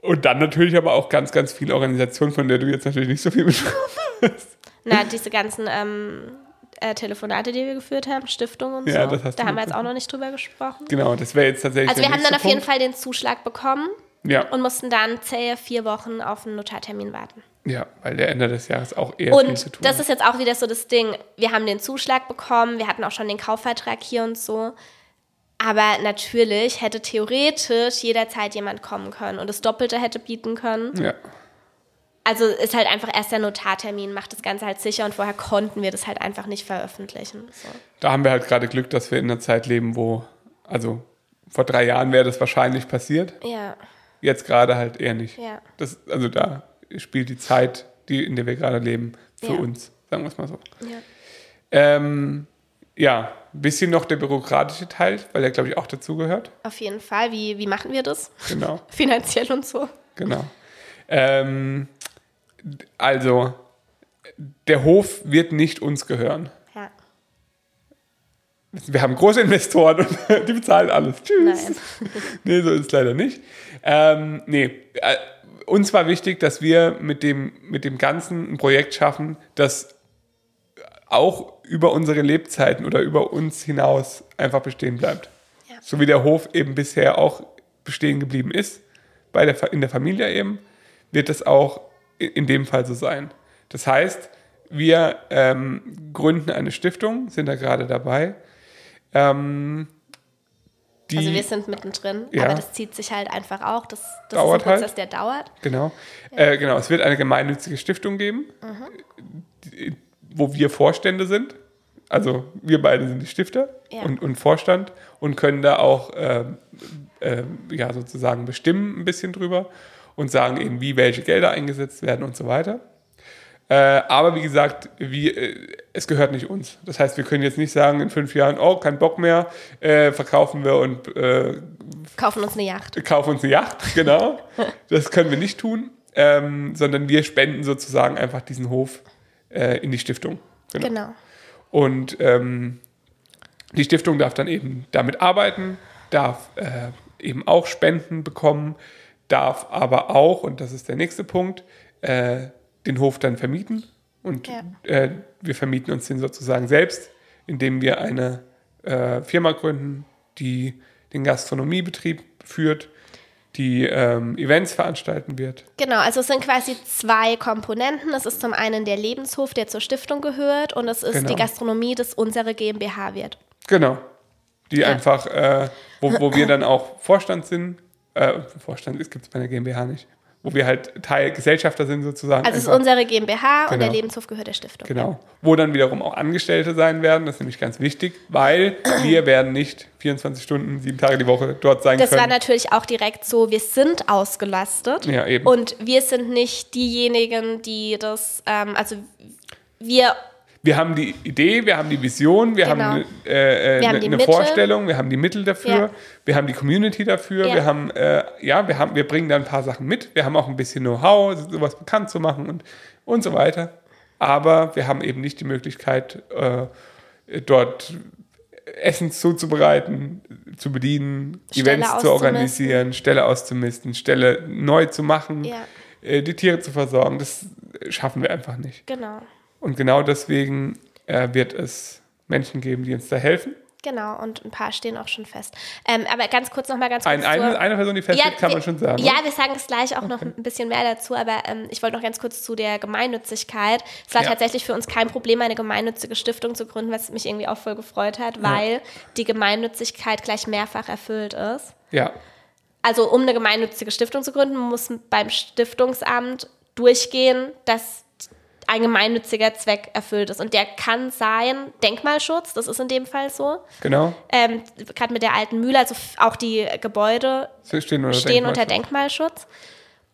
Und dann natürlich aber auch ganz, ganz viel Organisation, von der du jetzt natürlich nicht so viel mitbekommen hast. Na, diese ganzen ähm, äh, Telefonate, die wir geführt haben, Stiftung und Ja, so, das hast da haben wir jetzt auch noch nicht drüber gesprochen. Genau, das wäre jetzt tatsächlich Also wir haben dann auf nächste jeden Punkt. Fall den Zuschlag bekommen Ja, und mussten dann zähe vier Wochen auf einen Notartermin warten. Ja, weil der Ende des Jahres auch eher viel zu Und tun das hat. ist jetzt auch wieder so das Ding. Wir haben den Zuschlag bekommen, wir hatten auch schon den Kaufvertrag hier und so. Aber natürlich hätte theoretisch jederzeit jemand kommen können und das Doppelte hätte bieten können. Ja, Also ist halt einfach erst der Notartermin, macht das Ganze halt sicher und vorher konnten wir das halt einfach nicht veröffentlichen. So. da haben wir halt gerade Glück, dass wir in einer Zeit leben, wo, also vor drei Jahren wäre das wahrscheinlich passiert, Ja, jetzt gerade halt eher nicht. ja. Das, also da spielt die Zeit, die, in der wir gerade leben, für Ja. uns, sagen wir es mal so. ja. Ähm, ja, ein bisschen noch der bürokratische Teil, weil der, glaube ich, auch dazugehört. Auf jeden Fall. Wie, wie machen wir das? Genau. Finanziell und so. Genau. Ähm, also, der Hof wird nicht uns gehören. Ja. wir haben große Investoren und die bezahlen alles. Tschüss. Nein. nee, so ist es leider nicht. Ähm, nee, äh, uns war wichtig, dass wir mit dem, mit dem Ganzen ein Projekt schaffen, das auch über unsere Lebzeiten oder über uns hinaus einfach bestehen bleibt. Ja. So wie der Hof eben bisher auch bestehen geblieben ist, bei der, in der Familie eben, wird es auch in dem Fall so sein. Das heißt, wir ähm, gründen eine Stiftung, sind da gerade dabei. Ähm, die, Also wir sind mittendrin, Ja. aber das zieht sich halt einfach auch. Das, das Dauert ist ein halt. Prozess, der dauert. Genau. Äh, genau, es wird eine gemeinnützige Stiftung geben, die, wo wir Vorstände sind. Also wir beide sind die Stifter Ja. und, und Vorstand und können da auch ähm, ähm, ja, sozusagen bestimmen ein bisschen drüber und sagen eben, wie welche Gelder eingesetzt werden und so weiter. Äh, aber wie gesagt, wie, äh, es gehört nicht uns. Das heißt, wir können jetzt nicht sagen in fünf Jahren, oh, kein Bock mehr, äh, verkaufen wir und äh, Kaufen uns eine Yacht. kaufen uns eine Yacht, genau. Das können wir nicht tun, ähm, sondern wir spenden sozusagen einfach diesen Hof äh, in die Stiftung. Genau. Und ähm, die Stiftung darf dann eben damit arbeiten, darf äh, eben auch Spenden bekommen, darf aber auch, und das ist der nächste Punkt, äh, den Hof dann vermieten. Und Ja. äh, wir vermieten uns den sozusagen selbst, indem wir eine äh, Firma gründen, die den Gastronomiebetrieb führt, die ähm, Events veranstalten wird. Genau, also es sind quasi zwei Komponenten. Es ist zum einen der Lebenshof, der zur Stiftung gehört, und es ist Genau. die Gastronomie, das unsere GmbH wird. Genau. Die einfach, äh, wo, wo wir dann auch Vorstand sind. Äh, Vorstand gibt es bei der GmbH nicht. Wo wir halt Teil Gesellschafter sind sozusagen. Also es ist unsere GmbH und der Genau. Lebenshof gehört der Stiftung. Genau. Wo dann wiederum auch Angestellte sein werden. Das ist nämlich ganz wichtig, weil wir werden nicht 24 Stunden, sieben Tage die Woche dort sein Das war können. natürlich auch direkt so, wir sind ausgelastet Ja, eben. und wir sind nicht diejenigen, die das, ähm, also wir, wir haben die Idee, wir haben die Vision, wir Genau. haben, äh, äh, Wir haben eine, die eine Mittel. Vorstellung, wir haben die Mittel dafür, Ja. wir haben die Community dafür, Ja. wir haben, äh, ja, wir haben, wir bringen da ein paar Sachen mit, wir haben auch ein bisschen Know-how, sowas bekannt zu machen und, und so weiter. Aber wir haben eben nicht die Möglichkeit, äh, dort Essen zuzubereiten, zu bedienen, Ställe Events zu organisieren, Ställe auszumisten, Ställe neu zu machen, Ja. äh, die Tiere zu versorgen. Das schaffen wir einfach nicht. genau, Und genau deswegen äh, wird es Menschen geben, die uns da helfen. genau, und ein paar stehen auch schon fest. Ähm, aber ganz kurz nochmal ganz kurz Ein, eine, eine Person, die feststeht, kann wir, man schon sagen. Ja, oder? wir sagen es gleich auch noch ein bisschen mehr dazu, aber ähm, ich wollte noch ganz kurz zu der Gemeinnützigkeit. Es war Ja. tatsächlich für uns kein Problem, eine gemeinnützige Stiftung zu gründen, was mich irgendwie auch voll gefreut hat, weil die Gemeinnützigkeit gleich mehrfach erfüllt ist. ja, Also um eine gemeinnützige Stiftung zu gründen, muss beim Stiftungsamt durchgehen, dass ein gemeinnütziger Zweck erfüllt ist. Und der kann sein Denkmalschutz, das ist in dem Fall so. genau. Ähm, Gerade mit der alten Mühle, also auch die Gebäude Sie stehen unter stehen unter Denkmalschutz. Denkmalschutz.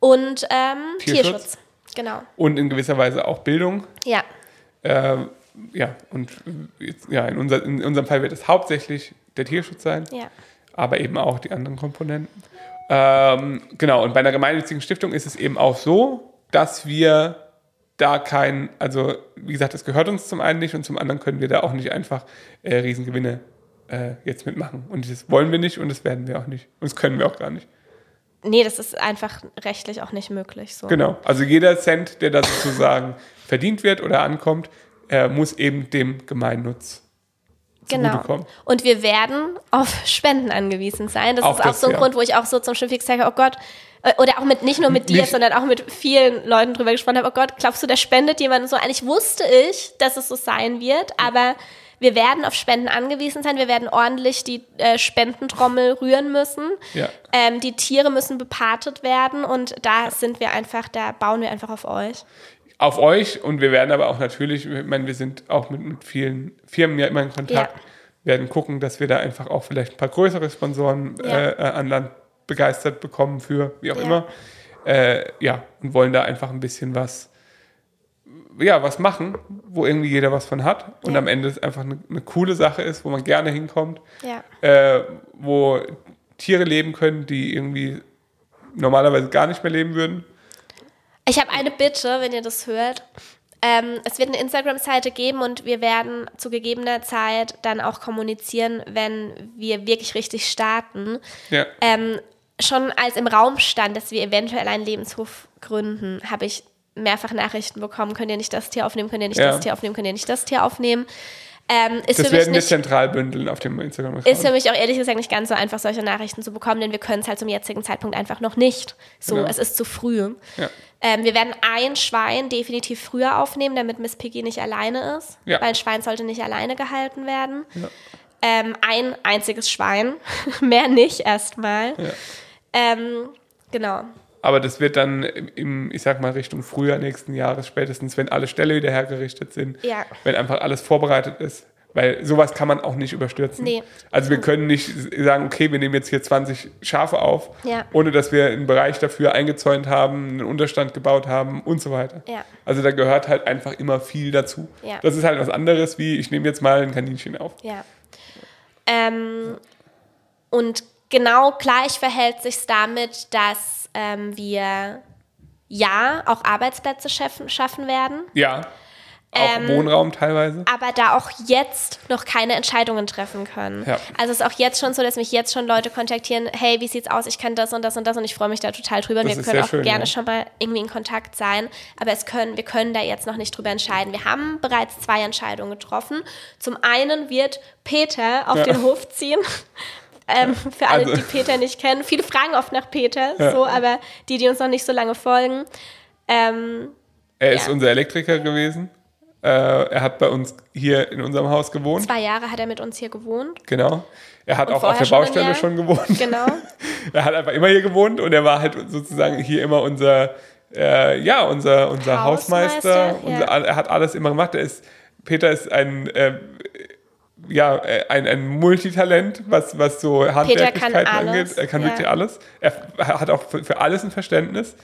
Und ähm, Tierschutz. Tierschutz. Genau. Und in gewisser Weise auch Bildung. Ja, Äh, ja, und jetzt, ja, in, unser, in unserem Fall wird es hauptsächlich der Tierschutz sein, ja. aber eben auch die anderen Komponenten. Ähm, genau, und bei einer gemeinnützigen Stiftung ist es eben auch so, dass wir da kein, also wie gesagt, das gehört uns zum einen nicht und zum anderen können wir da auch nicht einfach äh, Riesengewinne äh, jetzt mitmachen. Und das wollen wir nicht und das werden wir auch nicht. Und das können wir auch gar nicht. Nee, das ist einfach rechtlich auch nicht möglich. So. Genau. Also jeder Cent, der da sozusagen verdient wird oder ankommt, äh, muss eben dem Gemeinnutz Genau. Und wir werden auf Spenden angewiesen sein. Das Auch ist auch das, so ein ja. Grund, wo ich auch so zum Schiffix sage, oh Gott, äh, oder auch mit, nicht nur mit dir, Nicht- sondern auch mit vielen Leuten drüber gesprochen habe, oh Gott, glaubst du, da spendet jemand und so? Eigentlich wusste ich, dass es so sein wird, aber wir werden auf Spenden angewiesen sein. Wir werden ordentlich die äh, Spendentrommel rühren müssen. Ja. Ähm, die Tiere müssen bepartet werden und da sind wir einfach, da bauen wir einfach auf euch. Auf euch und wir werden aber auch natürlich, ich meine, wir sind auch mit, mit vielen Firmen ja immer in Kontakt, Ja. werden gucken, dass wir da einfach auch vielleicht ein paar größere Sponsoren Ja. äh, äh, an Land begeistert bekommen für, wie auch Ja. immer. Äh, ja, und wollen da einfach ein bisschen was, ja, was machen, wo irgendwie jeder was von hat und am Ende es einfach eine, eine coole Sache ist, wo man gerne hinkommt. Äh, wo Tiere leben können, die irgendwie normalerweise gar nicht mehr leben würden. Ich habe eine Bitte, wenn ihr das hört. Ähm, es wird eine Instagram-Seite geben und wir werden zu gegebener Zeit dann auch kommunizieren, wenn wir wirklich richtig starten. Ja. Ähm, schon als im Raum stand, dass wir eventuell einen Lebenshof gründen, habe ich mehrfach Nachrichten bekommen, könnt ihr nicht das Tier aufnehmen, könnt ihr nicht Ja. das Tier aufnehmen, könnt ihr nicht das Tier aufnehmen. Ähm, Das werden wir nicht, zentral bündeln auf dem instagram ist für mich auch ehrlich gesagt nicht ganz so einfach, solche Nachrichten zu bekommen, denn wir können es halt zum jetzigen Zeitpunkt einfach noch nicht. So, Genau. es ist zu früh. Ja. Ähm, wir werden ein Schwein definitiv früher aufnehmen, damit Miss Piggy nicht alleine ist. Ja. Weil ein Schwein sollte nicht alleine gehalten werden. Ähm, ein einziges Schwein, mehr nicht erstmal. Ähm, genau. Aber das wird dann im, ich sag mal, Richtung Frühjahr nächsten Jahres spätestens, wenn alle Ställe wieder hergerichtet sind, Ja. wenn einfach alles vorbereitet ist. Weil sowas kann man auch nicht überstürzen. Nee. Also wir können nicht sagen, okay, wir nehmen jetzt hier 20 Schafe auf, Ja. ohne dass wir einen Bereich dafür eingezäunt haben, einen Unterstand gebaut haben und so weiter. Ja. Also da gehört halt einfach immer viel dazu. Ja. Das ist halt was anderes, wie ich nehme jetzt mal ein Kaninchen auf. Ja. Ähm, und genau gleich verhält sich damit, dass ähm, wir ja auch Arbeitsplätze schaffen, schaffen werden, Ja. Auch Ähm, Wohnraum teilweise. aber da auch jetzt noch keine Entscheidungen treffen können. Ja. Also es ist auch jetzt schon so, dass mich jetzt schon Leute kontaktieren, hey, wie sieht's aus? Ich kann das und das und das und ich freue mich da total drüber. Das wir können auch schön, gerne ja. schon mal irgendwie in Kontakt sein, aber es können, wir können da jetzt noch nicht drüber entscheiden. Wir haben bereits zwei Entscheidungen getroffen. Zum einen wird Peter auf Ja. den Hof ziehen. Ähm, für alle, Also- die Peter nicht kennen. Viele fragen oft nach Peter, Ja. so, aber die, die uns noch nicht so lange folgen. Ähm, Er ist ja. unser Elektriker gewesen. Äh, er hat bei uns hier in unserem Haus gewohnt. zwei Jahre hat er mit uns hier gewohnt. Genau. Er hat Und auch auf der schon Baustelle Jahr? schon gewohnt. Genau. Er hat einfach immer hier gewohnt und er war halt sozusagen hier immer unser, äh, ja, unser, unser Hausmeister, Hausmeister. ja. Unser, er hat alles immer gemacht. Er ist, Peter ist ein, äh, ja, äh, ein, ein Multitalent, was, was so Handwerklichkeit angeht. Er kann ja. wirklich alles. Er hat auch für, für alles ein Verständnis.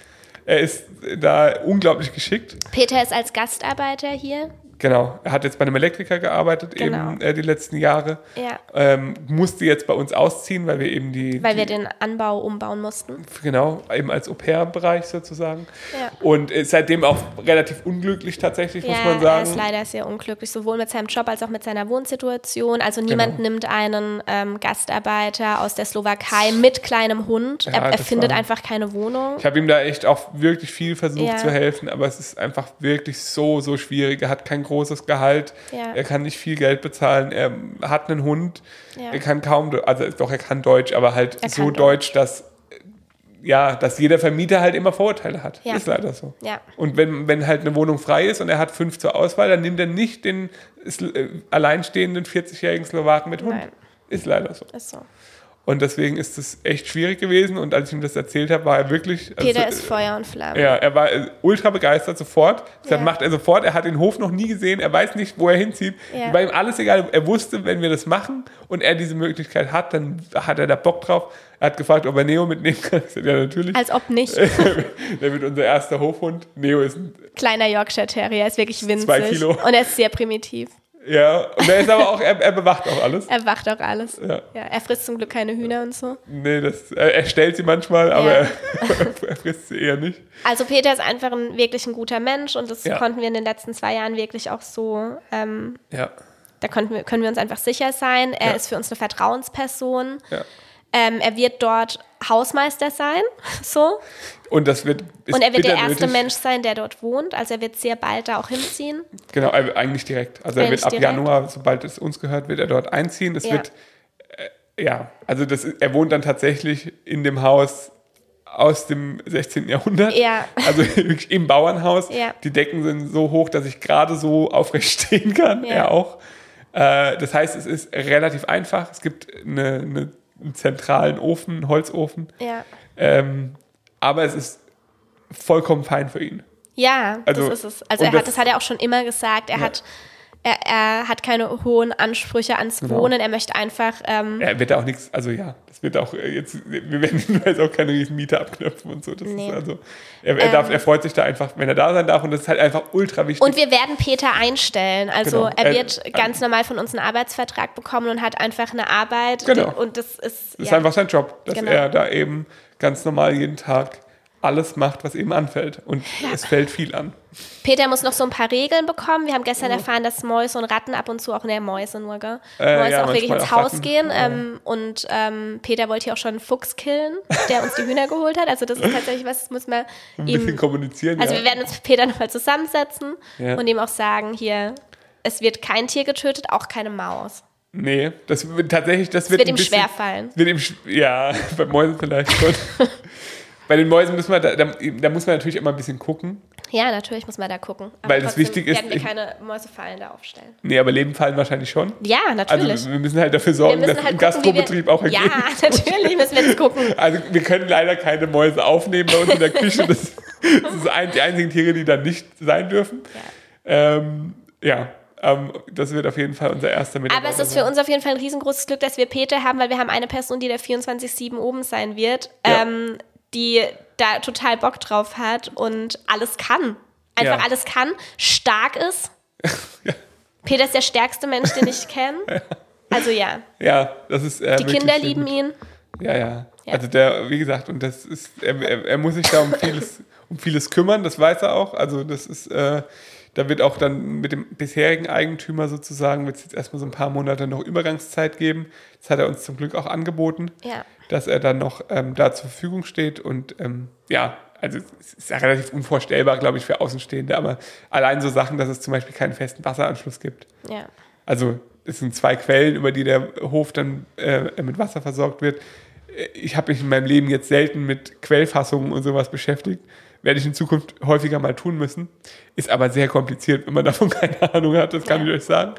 Er ist da unglaublich geschickt. Peter ist als Gastarbeiter hier. Genau. Er hat jetzt bei einem Elektriker gearbeitet, Genau. eben äh, die letzten Jahre. Ja. Ähm, musste jetzt bei uns ausziehen, weil wir eben die, Weil die wir den Anbau umbauen mussten. genau, eben als Au-pair-Bereich sozusagen. Ja. Und ist seitdem auch relativ unglücklich tatsächlich, muss ja, man er sagen. ist leider sehr unglücklich, sowohl mit seinem Job als auch mit seiner Wohnsituation. Also niemand Genau. nimmt einen ähm, Gastarbeiter aus der Slowakei mit kleinem Hund. Ja, er er findet war- einfach keine Wohnung. Ich habe ihm da echt auch wirklich viel versucht zu helfen, aber es ist einfach wirklich so, so schwierig. Er hat kein großes Gehalt, Ja. er kann nicht viel Geld bezahlen, er hat einen Hund, Ja. er kann kaum, also doch, er kann Deutsch, aber halt Er so kann Deutsch, dass ja, dass jeder Vermieter halt immer Vorurteile hat. Ja. Ist leider so. Ja. Und wenn, wenn halt eine Wohnung frei ist und er hat fünf zur Auswahl, dann nimmt er nicht den äh, alleinstehenden 40-jährigen Slowaken mit Hund. Nein. Ist leider so. Ist so. Und deswegen ist es echt schwierig gewesen. Und als ich ihm das erzählt habe, war er wirklich. also, Peter ist Feuer und Flamme. ja, er war äh, ultra begeistert sofort. Deshalb Ja. macht er sofort. Er hat den Hof noch nie gesehen. Er weiß nicht, wo er hinzieht. Ja. War ihm alles egal. Er wusste, wenn wir das machen und er diese Möglichkeit hat, dann hat er da Bock drauf. Er hat gefragt, ob er Neo mitnehmen kann. Ich sagte, ja, natürlich. Als ob nicht. Der wird unser erster Hofhund. Neo ist ein, Kleiner Yorkshire Terrier, ist wirklich winzig. Zwei Kilo. Und er ist sehr primitiv. Ja, und er ist aber auch, er, er bewacht auch alles. Er wacht auch alles. Ja. Ja, er frisst zum Glück keine Hühner und so. Nee, das, er, er stellt sie manchmal, aber Ja. er, er frisst sie eher nicht. Also Peter ist einfach ein wirklich ein guter Mensch und das Ja. konnten wir in den letzten zwei Jahren wirklich auch so, ähm, Ja, da konnten wir, können wir uns einfach sicher sein. Er ist für uns eine Vertrauensperson. ja. Ähm, er wird dort Hausmeister sein, so. Und das wird. Und er wird der erste nötig. Mensch sein, der dort wohnt. Also er wird sehr bald da auch hinziehen. Genau, äh, eigentlich direkt. Also er Eigentlich wird ab direkt. Januar, sobald es uns gehört, wird er dort einziehen. Es Ja. wird, äh, ja, also das, er wohnt dann tatsächlich in dem Haus aus dem 16. Jahrhundert. Ja. Also im Bauernhaus. Ja. Die Decken sind so hoch, dass ich gerade so aufrecht stehen kann. Ja. Er auch. Äh, das heißt, es ist relativ einfach. Es gibt eine, eine, einen zentralen Ofen, einen Holzofen. Ja. Ähm, aber es ist vollkommen fein für ihn. Ja, Also- das ist es. Also er hat, das- das hat er auch schon immer gesagt. Er Ja. hat er, er hat keine hohen Ansprüche ans Genau. Wohnen. Er möchte einfach ähm, Er wird auch nichts, also ja, das wird auch äh, jetzt, wir werden ihm jetzt auch keine riesen Miete abknöpfen und so. Das Nee. ist also, er, er, darf, er freut sich da einfach, wenn er da sein darf und das ist halt einfach ultra wichtig. Und wir werden Peter einstellen. Also Genau. er Er- wird ganz normal von uns einen Arbeitsvertrag bekommen und hat einfach eine Arbeit. Genau. Und das ist, das ist ja, einfach sein Job, dass Genau. er da eben ganz normal jeden Tag alles macht, was ihm anfällt. Und es fällt viel an. Peter muss noch so ein paar Regeln bekommen. Wir haben gestern erfahren, dass Mäuse und Ratten ab und zu auch, ne, Mäuse nur, gell? Äh, Mäuse ja, auch wirklich ins auch Haus Ratten. gehen. Ähm, und ähm, Peter wollte hier auch schon einen Fuchs killen, der uns die Hühner geholt hat. Also das ist tatsächlich was, das muss man Ein bisschen ihm... kommunizieren. Also ja. wir werden uns mit Peter nochmal zusammensetzen Ja. und ihm auch sagen, hier, es wird kein Tier getötet, auch keine Maus. Nee, das wird tatsächlich, das Es wird, wird ihm bisschen, schwerfallen. Wird ihm, ja, bei Mäusen vielleicht schon. bei den Mäusen müssen wir, da, da, da muss man natürlich immer ein bisschen gucken. Ja, natürlich muss man da gucken. Aber Weil das wichtig ist, werden wir keine Mäusefallen da aufstellen. Nee, aber Leben fallen wahrscheinlich schon. Ja, natürlich. Also wir müssen halt dafür sorgen, dass halt im gucken, wie wir, Gastrobetrieb auch Ja, ergeht. natürlich müssen wir jetzt gucken. Also wir können leider keine Mäuse aufnehmen bei uns in der Küche. Das, das ist ein, die einzigen Tiere, die dann nicht sein dürfen. Ja. Ähm, ja, ähm, das wird auf jeden Fall unser erster Mitarbeiter Aber es ist für uns auf jeden Fall ein riesengroßes Glück, dass wir Peter haben, weil wir haben eine Person, die da 24-7 oben sein wird, Ja. ähm, die da total Bock drauf hat und alles kann. Einfach Ja. alles kann, stark ist. Ja. Peter ist der stärkste Mensch, den ich kenne. Also ja, Ja, das ist äh, die Kinder lieben ihn. Ja, ja, Ja. Also der, wie gesagt, und das ist, er, er, er muss sich da um vieles, um vieles kümmern, das weiß er auch. Also das ist, äh, da wird auch dann mit dem bisherigen Eigentümer sozusagen, wird es jetzt erstmal so ein paar Monate noch Übergangszeit geben. Das hat er uns zum Glück auch angeboten, Ja. dass er dann noch ähm, da zur Verfügung steht. Und ähm, ja, also es ist ja relativ unvorstellbar, glaube ich, für Außenstehende, aber allein so Sachen, dass es zum Beispiel keinen festen Wasseranschluss gibt. Ja. Also es sind zwei Quellen, über die der Hof dann äh, mit Wasser versorgt wird. Äh, Ich habe mich in meinem Leben jetzt selten mit Quellfassungen und sowas beschäftigt. Werde ich in Zukunft häufiger mal tun müssen. Ist aber sehr kompliziert, wenn man davon keine Ahnung hat, das kann Ja. ich euch sagen.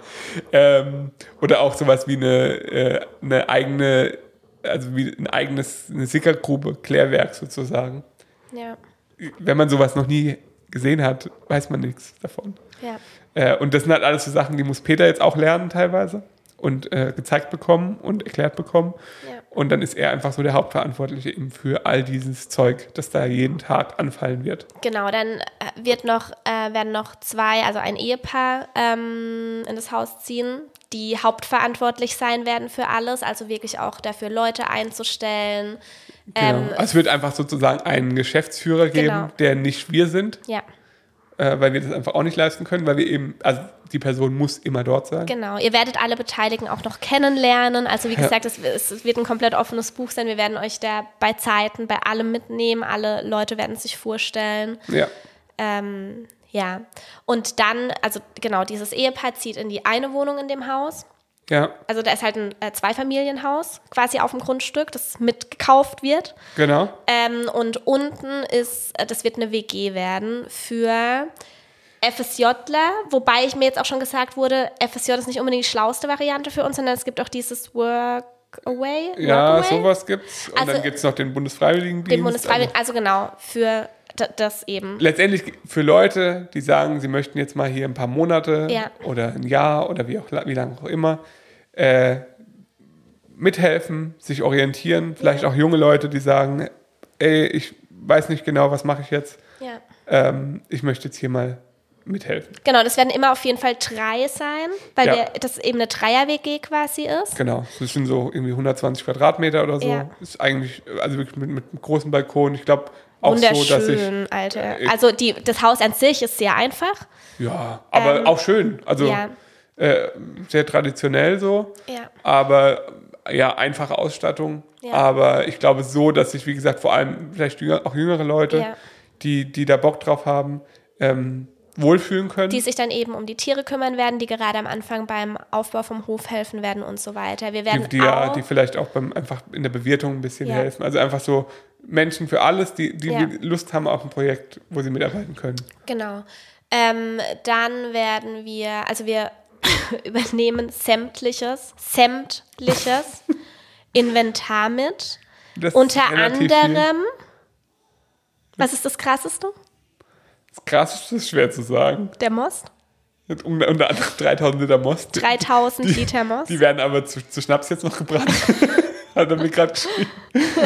Ähm, oder auch sowas wie eine, äh, eine eigene, also wie ein eigenes, eine Sickergrube, Klärwerk sozusagen. Ja. Wenn man sowas noch nie gesehen hat, weiß man nichts davon. Ja. Äh, und das sind halt alles so Sachen, die muss Peter jetzt auch lernen teilweise und äh, gezeigt bekommen und erklärt bekommen. Ja. Und dann ist er einfach so der Hauptverantwortliche eben für all dieses Zeug, das da jeden Tag anfallen wird. Genau, dann äh, wird noch, äh, werden noch zwei, also ein Ehepaar ähm, in das Haus ziehen, die hauptverantwortlich sein werden für alles, also wirklich auch dafür Leute einzustellen. Ähm, Also es wird einfach sozusagen einen Geschäftsführer geben, Genau. der nicht wir sind, ja, äh, weil wir das einfach auch nicht leisten können, weil wir eben, also die Person muss immer dort sein. genau. Ihr werdet alle Beteiligten auch noch kennenlernen. Also wie Ja. gesagt, es, es wird ein komplett offenes Buch sein. Wir werden euch da bei Zeiten, bei allem mitnehmen. Alle Leute werden sich vorstellen. Ja. Ähm, ja, und dann, also genau, dieses Ehepaar zieht in die eine Wohnung in dem Haus. Ja, Also da ist halt ein äh, Zweifamilienhaus quasi auf dem Grundstück, das mitgekauft wird. genau. Ähm, und unten ist, äh, das wird eine WG werden für FSJler, wobei ich mir jetzt auch schon gesagt wurde, FSJ ist nicht unbedingt die schlauste Variante für uns, sondern es gibt auch dieses Work Away. Ja, Workaway? sowas gibt's. Und Also- dann gibt es noch den Bundesfreiwilligendienst. Den Bundesfreiwilligen, also genau, für das eben. letztendlich für Leute, die sagen, sie möchten jetzt mal hier ein paar Monate Ja. oder ein Jahr oder wie, auch, wie lange auch immer äh, mithelfen, sich orientieren. Vielleicht auch junge Leute, die sagen, ey, ich weiß nicht genau, was mache ich jetzt. Ja. Ähm, ich möchte jetzt hier mal mithelfen. Genau, das werden immer auf jeden Fall drei sein, weil Ja. wir, das eben eine Dreier-WG quasi ist. Genau, das sind so irgendwie 120 Quadratmeter oder so. Ja. Ist eigentlich, also wirklich mit, mit einem großen Balkon. Ich glaube auch so, dass ich, Alter. äh, Also die, das Haus an sich ist sehr einfach. ja, aber Ähm, auch schön. Also ja. Äh, sehr traditionell so. Ja. aber ja, einfache Ausstattung. Ja. Aber ich glaube so, dass sich, wie gesagt, vor allem vielleicht jünger, auch jüngere Leute, Ja. die, die da Bock drauf haben, ähm, wohlfühlen können. die sich dann eben um die Tiere kümmern werden, die gerade am Anfang beim Aufbau vom Hof helfen werden und so weiter. Wir werden die, die, ja, auch, die vielleicht auch beim, einfach in der Bewirtung ein bisschen Ja. helfen. Also einfach so Menschen für alles, die, die Ja. Lust haben auf ein Projekt, wo sie mitarbeiten können. genau. Ähm, dann werden wir, also wir übernehmen sämtliches, sämtliches Inventar mit. Das Unter anderem, was ist das Krasseste? Das Krasseste ist schwer zu sagen. Der Most. Unter anderem 3000 Liter Most. 3000 Die- Liter Most. Die werden aber zu, zu Schnaps jetzt noch gebrannt. Hat er mir gerade geschrieben,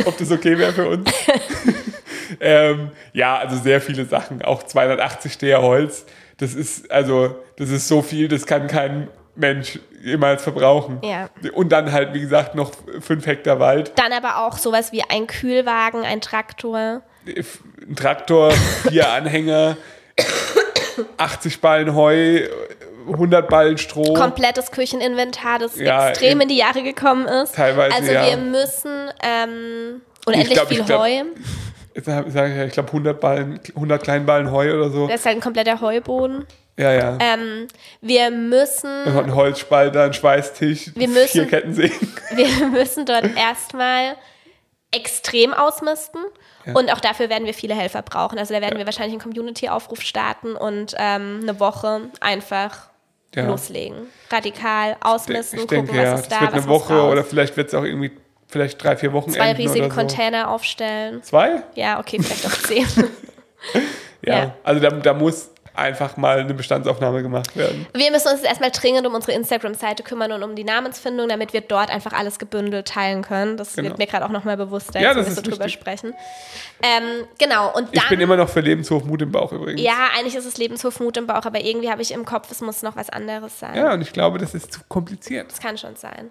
ob das okay wäre für uns. ähm, ja, also sehr viele Sachen. Auch 280 Steher Holz. Das ist, also, das ist so viel, das kann kein Mensch jemals verbrauchen. Ja. Und dann halt, wie gesagt, noch 5 Hektar Wald. Dann aber auch sowas wie ein Kühlwagen, ein Traktor. ein Traktor, vier Anhänger, 80 Ballen Heu, 100 Ballen Stroh. Komplettes Kücheninventar, das Ja, extrem in die Jahre gekommen ist. Teilweise, Also ja. wir müssen ähm, unendlich glaub, viel glaub- Heu. Ich, ja, ich glaube 100 Ballen, 100 Kleinballen Heu oder so. Das ist halt ein kompletter Heuboden. Ja, ja. Ähm, wir müssen Ein Holzspalter, ein Schweißtisch, Wir müssen- vier Kettensägen. wir müssen dort erstmal extrem ausmisten. Und auch dafür werden wir viele Helfer brauchen. Also da werden wir wahrscheinlich einen Community-Aufruf starten und ähm, eine Woche einfach Ja. loslegen. Radikal ausmisten, Ich gucken, denke, was ja. ist Das da, wird was eine Woche oder vielleicht wird es auch irgendwie, vielleicht drei, vier Wochen Zwei riesige so. Container aufstellen. Zwei? Ja, okay, vielleicht auch zehn. Ja. Ja. Also da, da muss einfach mal eine Bestandsaufnahme gemacht werden. Wir müssen uns jetzt erstmal dringend um unsere Instagram-Seite kümmern und um die Namensfindung, damit wir dort einfach alles gebündelt teilen können. Das Genau. wird mir gerade auch nochmal bewusst, da Ja, jetzt das wir so drüber sprechen. Ähm, genau, und Ich bin dann. immer noch für Lebenshof Mut im Bauch übrigens. Ja, eigentlich ist es Lebenshof Mut im Bauch, aber irgendwie habe ich im Kopf, es muss noch was anderes sein. Ja, und ich glaube, das ist zu kompliziert. Das kann schon sein.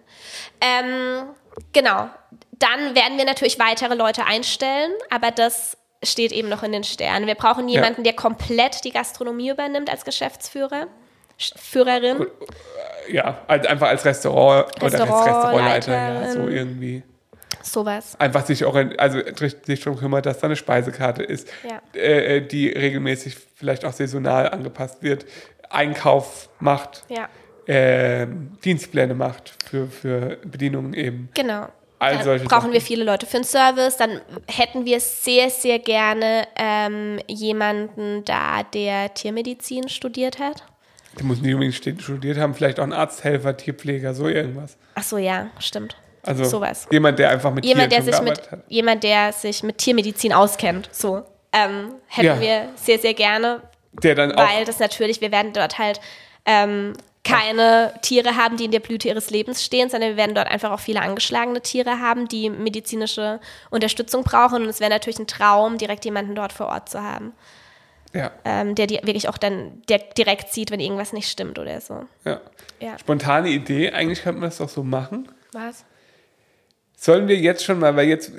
Ähm, genau. Dann werden wir natürlich weitere Leute einstellen, aber das steht eben noch in den Sternen. Wir brauchen jemanden, der komplett die Gastronomie übernimmt als Geschäftsführer. Sch- Führerin. Ja, einfach als Restaurant oder als Restaurantleiter, ja, so irgendwie. Sowas. Einfach sich auch, also sich darum kümmert, dass da eine Speisekarte ist, Ja. äh, die regelmäßig vielleicht auch saisonal angepasst wird, Einkauf macht, Ja, ähm, Dienstpläne macht für, für Bedienungen eben. genau. All Dann brauchen Sachen. wir viele Leute für den Service. Dann hätten wir sehr, sehr gerne ähm, jemanden da, der Tiermedizin studiert hat. Die muss nicht unbedingt studiert haben, vielleicht auch ein Arzthelfer, Tierpfleger, so irgendwas. Ach so, ja, stimmt. Also Sowas. jemand, der einfach mit Jemand, der Tieren schon sich mit, hat. jemand, der sich mit Tiermedizin auskennt. So. Ähm, hätten Ja. wir sehr, sehr gerne, Der dann auch weil das natürlich, wir werden dort halt ähm, keine Tiere haben, die in der Blüte ihres Lebens stehen, sondern wir werden dort einfach auch viele angeschlagene Tiere haben, die medizinische Unterstützung brauchen. Und es wäre natürlich ein Traum, direkt jemanden dort vor Ort zu haben, ja, ähm, der die wirklich auch dann der direkt sieht, wenn irgendwas nicht stimmt oder so. ja. Ja. Spontane Idee, eigentlich könnte man das doch so machen. Was? Sollen wir jetzt schon mal, weil jetzt,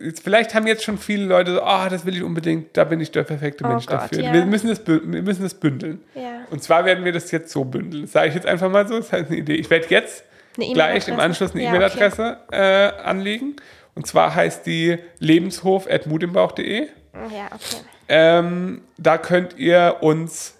jetzt vielleicht haben jetzt schon viele Leute so, ah, das will ich unbedingt, da bin ich der perfekte Oh Mensch Gott, dafür. ja. Wir, müssen das, wir müssen das bündeln. Ja. Und zwar werden wir das jetzt so bündeln. Das sage ich jetzt einfach mal so, das ist halt eine Idee. Ich werde jetzt Eine gleich im? Anschluss eine Ja, E-Mail-Adresse äh, anlegen. Und zwar heißt die lebenshof.mutimbauch.de. Ja, okay. Ähm, da könnt ihr uns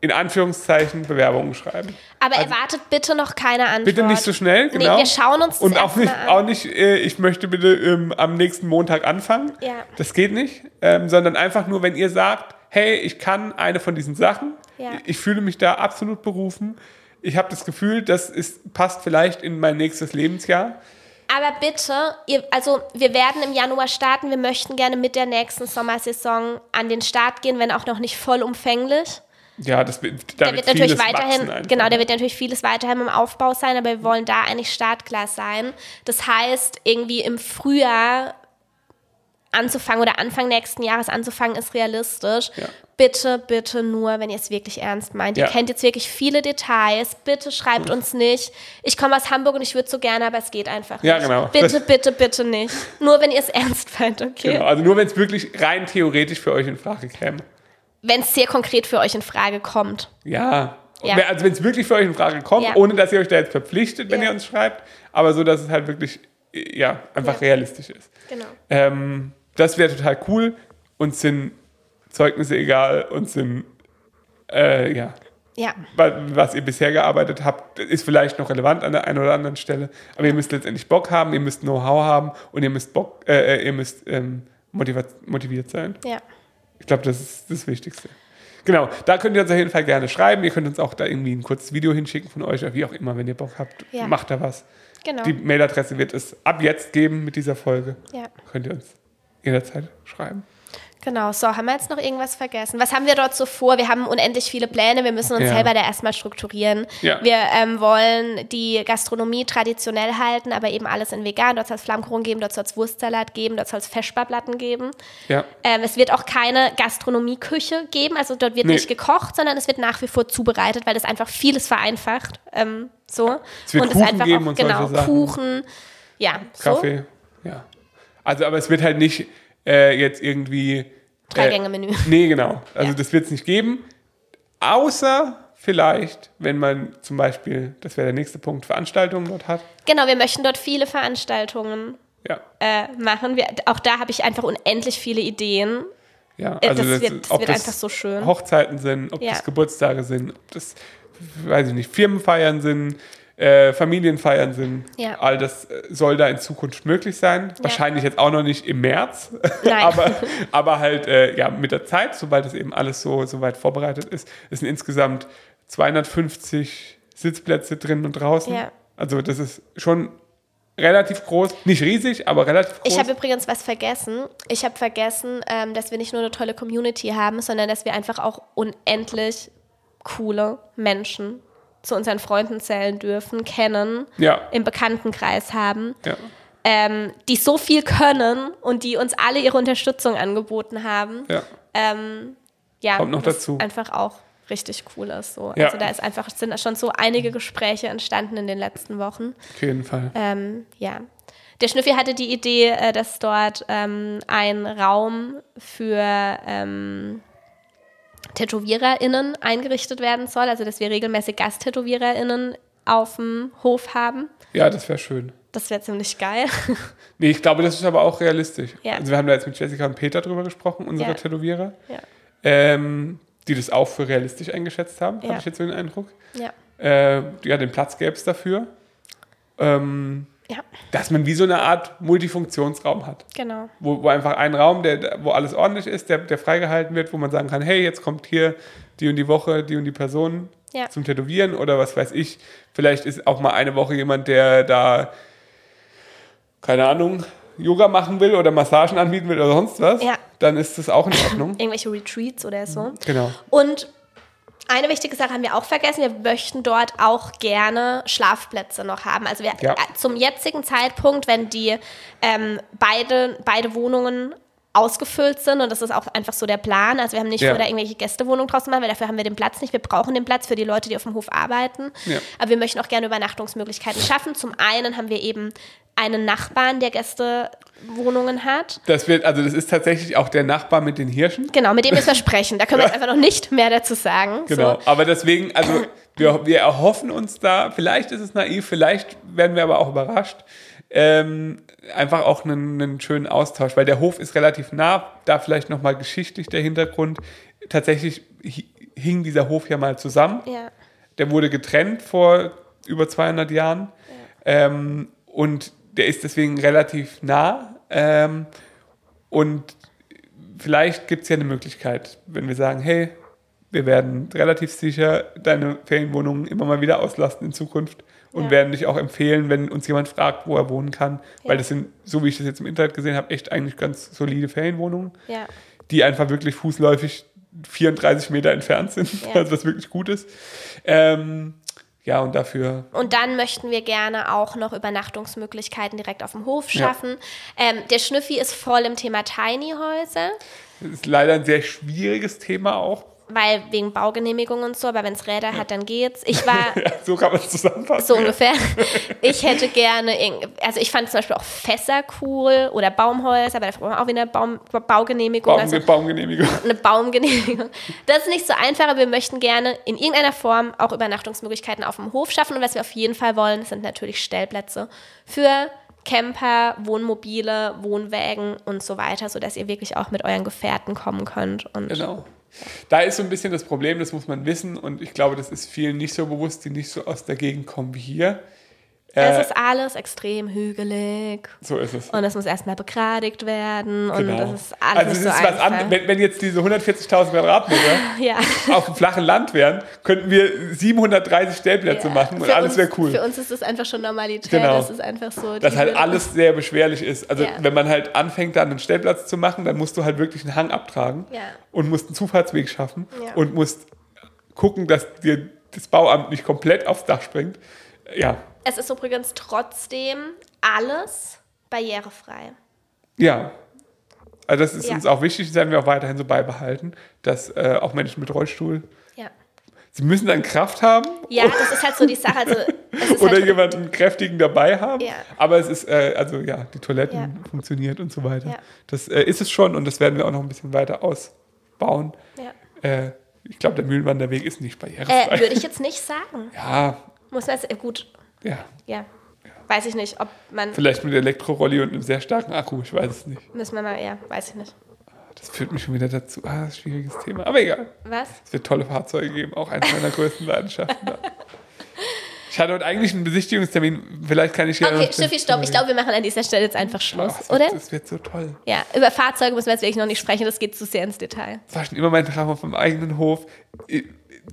in Anführungszeichen Bewerbungen schreiben. Aber erwartet bitte noch keine Antwort. Also Bitte nicht so schnell, Nee, genau. wir schauen uns das Und auch nicht, an. auch nicht äh, ich möchte bitte ähm, am nächsten Montag anfangen. Ja. Das geht nicht. Ähm, sondern einfach nur, wenn ihr sagt, hey, ich kann eine von diesen Sachen, Ja. ich, ich fühle mich da absolut berufen. Ich habe das Gefühl, das ist, passt vielleicht in mein nächstes Lebensjahr. Aber bitte, ihr, also wir werden im Januar starten. Wir möchten gerne mit der nächsten Sommersaison an den Start gehen, wenn auch noch nicht vollumfänglich. Ja, das wird, da Der wird natürlich weiterhin, genau, der wird natürlich vieles weiterhin im Aufbau sein, aber wir wollen da eigentlich startklar sein. Das heißt, irgendwie im Frühjahr anzufangen oder Anfang nächsten Jahres anzufangen, ist realistisch. Ja. Bitte, bitte nur, wenn ihr es wirklich ernst meint. Ja. Ihr kennt jetzt wirklich viele Details. Bitte schreibt uns nicht. Ich komme aus Hamburg und ich würde so gerne, aber es geht einfach Ja, nicht. genau. Bitte, Das- bitte, bitte nicht. Nur wenn ihr es ernst meint, okay? Genau, also nur wenn es wirklich rein theoretisch für euch in Frage käme. Wenn es sehr konkret für euch in Frage kommt. Ja. Ja. Also wenn es wirklich für euch in Frage kommt, Ja. ohne dass ihr euch da jetzt verpflichtet, wenn Ja. ihr uns schreibt, aber so, dass es halt wirklich äh, ja, einfach realistisch ist. Genau. Ähm, das wäre total cool. Uns sind Zeugnisse egal, uns sind äh, ja, Ja. wa- was ihr bisher gearbeitet habt, ist vielleicht noch relevant an der einen oder anderen Stelle, aber ihr müsst letztendlich Bock haben, ihr müsst Know-how haben und ihr müsst Bock, äh, äh, ihr müsst ähm, motiviert, motiviert sein. Ja. Ich glaube, das ist das Wichtigste. Genau, da könnt ihr uns auf jeden Fall gerne schreiben. Ihr könnt uns auch da irgendwie ein kurzes Video hinschicken von euch oder wie auch immer, wenn ihr Bock habt. Ja. Macht da was. Genau. Die Mailadresse wird es ab jetzt geben mit dieser Folge. ja. Könnt ihr uns jederzeit schreiben. Genau, so, haben wir jetzt noch irgendwas vergessen? Was haben wir dort so vor? Wir haben unendlich viele Pläne, wir müssen uns Ja. selber da erstmal strukturieren. Ja. Wir ähm, wollen die Gastronomie traditionell halten, aber eben alles in vegan. Dort soll es Flammkuchen geben, dort soll es Wurstsalat geben, dort soll es Feschbarplatten geben. Ja, Ähm, es wird auch keine Gastronomieküche geben, also dort wird Nee. nicht gekocht, sondern es wird nach wie vor zubereitet, weil das einfach vieles vereinfacht. Ähm, so. Es wird und Kuchen es einfach geben auch, und genau, Sachen. Kuchen, ja, so. Kaffee. Ja. Also, aber es wird halt nicht äh, jetzt irgendwie Drei-Gänge-Menü. Nee, genau. Also Ja. das wird es nicht geben. Außer vielleicht, wenn man zum Beispiel, das wäre der nächste Punkt, Veranstaltungen dort hat. Genau, wir möchten dort viele Veranstaltungen Ja. äh, machen. Wir, auch da habe ich einfach unendlich viele Ideen. Ja, Äh, also das das, wird- das wird das einfach so schön. Hochzeiten sind, ob Ja. das Geburtstage sind, ob das, weiß ich nicht, Firmenfeiern sind, äh, Familienfeiern sind. Ja. All das äh, soll da in Zukunft möglich sein. Wahrscheinlich jetzt auch noch nicht im März, aber, aber halt äh, ja, mit der Zeit, sobald es eben alles so, so weit vorbereitet ist. Es sind insgesamt 250 Sitzplätze drin und draußen. Ja. Also das ist schon relativ groß, nicht riesig, aber relativ groß. Ich habe übrigens was vergessen. Ich habe vergessen, ähm, dass wir nicht nur eine tolle Community haben, sondern dass wir einfach auch unendlich coole Menschen zu unseren Freunden zählen dürfen, kennen, ja, im Bekanntenkreis haben, ja. ähm, die so viel können und die uns alle ihre Unterstützung angeboten haben. Ja. Ähm, ja, Kommt noch dazu. Einfach auch richtig cool ist. So. Ja. Also da ist einfach, sind schon so einige Gespräche entstanden in den letzten Wochen. Auf jeden Fall. Ähm, ja. Der Schnüffi hatte die Idee, äh, dass dort ähm, ein Raum für ähm, TätowiererInnen eingerichtet werden soll, also dass wir regelmäßig GasttätowiererInnen auf dem Hof haben. Ja, das wäre schön. Das wäre ziemlich geil. Nee, ich glaube, das ist aber auch realistisch. Ja. Also wir haben da jetzt mit Jessica und Peter drüber gesprochen, unsere Ja. Tätowierer, ja. ähm, die das auch für realistisch eingeschätzt haben, habe ich jetzt so den Eindruck. Ja. Äh, ja, den Platz gäbe es dafür. Ähm, Ja, dass man wie so eine Art Multifunktionsraum hat. genau. Wo, wo einfach ein Raum, der, wo alles ordentlich ist, der, der freigehalten wird, wo man sagen kann, hey, jetzt kommt hier die und die Woche, die und die Person Ja. zum Tätowieren oder was weiß ich. Vielleicht ist auch mal eine Woche jemand, der da, keine Ahnung, Yoga machen will oder Massagen anbieten will oder sonst was. Ja. Dann ist das auch in Ordnung. Irgendwelche Retreats oder so. genau. Und eine wichtige Sache haben wir auch vergessen. Wir möchten dort auch gerne Schlafplätze noch haben. Also wir, Ja. äh, zum jetzigen Zeitpunkt, wenn die ähm, beide, beide Wohnungen ausgefüllt sind und das ist auch einfach so der Plan. Also wir haben nicht Ja. vor, da irgendwelche Gästewohnungen draus zu machen, weil dafür haben wir den Platz nicht. Wir brauchen den Platz für die Leute, die auf dem Hof arbeiten. Ja. Aber wir möchten auch gerne Übernachtungsmöglichkeiten schaffen. Zum einen haben wir eben einen Nachbarn, der Gästewohnungen hat. Das wird, also das ist tatsächlich auch der Nachbar mit den Hirschen. Genau, mit dem müssen wir sprechen. Da können wir jetzt einfach noch nicht mehr dazu sagen. Genau. So. Aber deswegen, also wir, wir erhoffen uns da, vielleicht ist es naiv, vielleicht werden wir aber auch überrascht, ähm, einfach auch einen, einen schönen Austausch, weil der Hof ist relativ nah, da vielleicht nochmal geschichtlich der Hintergrund. Tatsächlich hi- hing dieser Hof ja mal zusammen. Ja. Der wurde getrennt vor über 200 Jahren ähm, und der ist deswegen relativ nah. Ähm, und vielleicht gibt es ja eine Möglichkeit, wenn wir sagen, hey, wir werden relativ sicher deine Ferienwohnungen immer mal wieder auslasten in Zukunft und Ja. werden dich auch empfehlen, wenn uns jemand fragt, wo er wohnen kann. Weil Ja. das sind, so wie ich das jetzt im Internet gesehen habe, echt eigentlich ganz solide Ferienwohnungen, Ja. die einfach wirklich fußläufig 34 Meter entfernt sind, Ja. also was wirklich gut ist. Ähm, ja, und dafür Und dann möchten wir gerne auch noch Übernachtungsmöglichkeiten direkt auf dem Hof schaffen. Ähm, der Schnüffi ist voll im Thema Tiny Häuser, das ist leider ein sehr schwieriges Thema auch. Weil wegen Baugenehmigung und so, aber wenn es Räder hat, dann geht's. Ich war Ja, so kann man es zusammenfassen. so ungefähr. Ich hätte gerne, also ich fand zum Beispiel auch Fässer cool oder Baumhäuser, aber dafür brauchen wir auch wieder eine Baum, Baugenehmigung. Baum, also Baumgenehmigung. eine Baumgenehmigung. Das ist nicht so einfach, aber wir möchten gerne in irgendeiner Form auch Übernachtungsmöglichkeiten auf dem Hof schaffen. Und was wir auf jeden Fall wollen, sind natürlich Stellplätze für Camper, Wohnmobile, Wohnwägen und so weiter, sodass ihr wirklich auch mit euren Gefährten kommen könnt. Und Genau. Da ist so ein bisschen das Problem, das muss man wissen und ich glaube, das ist vielen nicht so bewusst, die nicht so aus der Gegend kommen wie hier. Äh, es ist alles extrem hügelig so ist es. und es muss erstmal begradigt werden und Genau. das ist alles also es so ist was anderes. Wenn, wenn jetzt diese 140.000 Quadratmeter ja. auf dem flachen Land wären, könnten wir 730 Stellplätze Ja. machen und Für alles wäre cool. Für uns ist das einfach schon Normalität. Genau. Das ist einfach so. dass halt alles sehr beschwerlich ist. Also Ja. wenn man halt anfängt, da einen Stellplatz zu machen, dann musst du halt wirklich einen Hang abtragen und musst einen Zufahrtsweg schaffen und musst gucken, dass dir das Bauamt nicht komplett aufs Dach springt. Ja, Es ist übrigens trotzdem alles barrierefrei. ja. Also das ist Ja. uns auch wichtig, das werden wir auch weiterhin so beibehalten, dass äh, auch Menschen mit Rollstuhl, Ja. sie müssen dann Kraft haben. Ja, das ist halt so die Sache. Also oder halt- jemanden kräftigen dabei haben. Ja. Aber es ist, äh, also ja, die Toiletten Ja. funktioniert und so weiter. Ja. Das äh, ist es schon und das werden wir auch noch ein bisschen weiter ausbauen. Ja. Äh, ich glaube, der Mühlenwanderweg ist nicht barrierefrei. Äh, würde ich jetzt nicht sagen. ja, Muss man jetzt, äh, gut, ja. ja. Weiß ich nicht, ob man, Vielleicht mit Elektrorolli und einem sehr starken Akku, ich weiß es nicht. müssen wir mal, ja, weiß ich nicht. Das führt mich schon wieder dazu. Ah, das ist ein schwieriges Thema. Aber egal. Was? Es wird tolle Fahrzeuge geben, auch eines meiner größten Leidenschaften. Ich hatte heute eigentlich einen Besichtigungstermin. Vielleicht kann ich ja. Okay, Steffi, stopp. Ich glaube, wir machen an dieser Stelle jetzt einfach Oh, Schluss, das, oder? wird, das wird so toll. Ja, über Fahrzeuge müssen wir jetzt wirklich noch nicht sprechen, das geht zu sehr ins Detail. Das war schon immer mein Traum auf meinem eigenen Hof.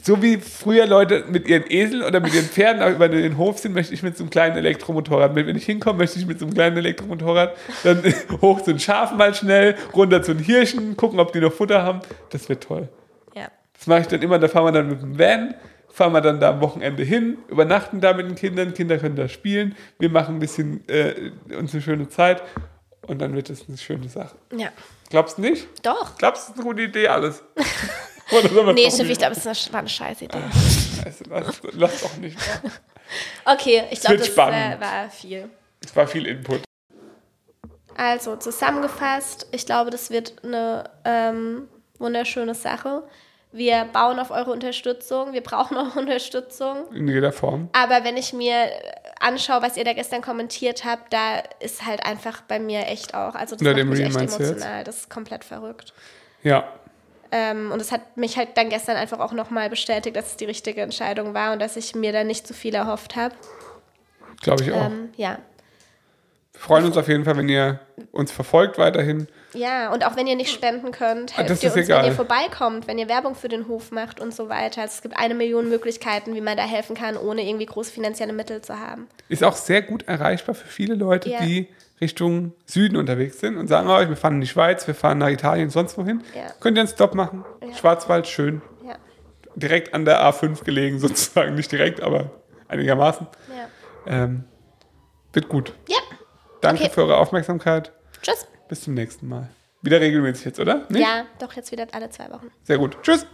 So wie früher Leute mit ihren Eseln oder mit ihren Pferden auch über den Hof sind, möchte ich mit so einem kleinen Elektromotorrad. Wenn ich hinkomme, möchte ich mit so einem kleinen Elektromotorrad dann hoch zu den Schafen mal schnell, runter zu den Hirschen, gucken, ob die noch Futter haben. Das wird toll. Ja. Das mache ich dann immer, da fahren wir dann mit dem Van, fahren wir dann da am Wochenende hin, übernachten da mit den Kindern, Kinder können da spielen, wir machen ein bisschen äh, uns eine schöne Zeit und dann wird es eine schöne Sache. Ja. Glaubst du nicht? Doch. Glaubst du, das ist eine gute Idee alles? Nee, ich nicht? glaube, das ist eine, war eine scheiß Idee. Scheiße, lass, lass doch nicht. Okay, ich glaube, das spannend. war viel. Es war viel Input. Also zusammengefasst, ich glaube, das wird eine ähm, wunderschöne Sache. Wir bauen auf eure Unterstützung. Wir brauchen eure Unterstützung. In jeder Form. Aber wenn ich mir anschaue, was ihr da gestern kommentiert habt, da ist halt einfach bei mir echt auch, also das Unter macht dem mich Reel echt emotional. Das ist komplett verrückt. Ja. Ähm, und es hat mich halt dann gestern einfach auch nochmal bestätigt, dass es die richtige Entscheidung war und dass ich mir da nicht zu viel erhofft habe. Glaube ich auch. Ähm, ja. Wir freuen uns auf jeden Fall, wenn ihr uns verfolgt weiterhin. Ja, und auch wenn ihr nicht spenden könnt, Ah, helft das ihr uns, egal. wenn ihr vorbeikommt, wenn ihr Werbung für den Hof macht und so weiter. Also es gibt eine Million Möglichkeiten, wie man da helfen kann, ohne irgendwie große finanzielle Mittel zu haben. Ist auch sehr gut erreichbar für viele Leute, Ja. die Richtung Süden unterwegs sind und sagen euch, wir fahren in die Schweiz, wir fahren nach Italien, sonst wohin. Ja. Könnt ihr einen Stop machen. Ja. Schwarzwald, schön. Ja, Direkt an der A5 gelegen, sozusagen. Nicht direkt, aber einigermaßen. Ähm, wird gut. Ja, Danke Okay. für eure Aufmerksamkeit. tschüss. Bis zum nächsten Mal. Wieder regelmäßig jetzt, oder? Nicht? Ja, doch jetzt wieder alle zwei Wochen. Sehr gut. Tschüss.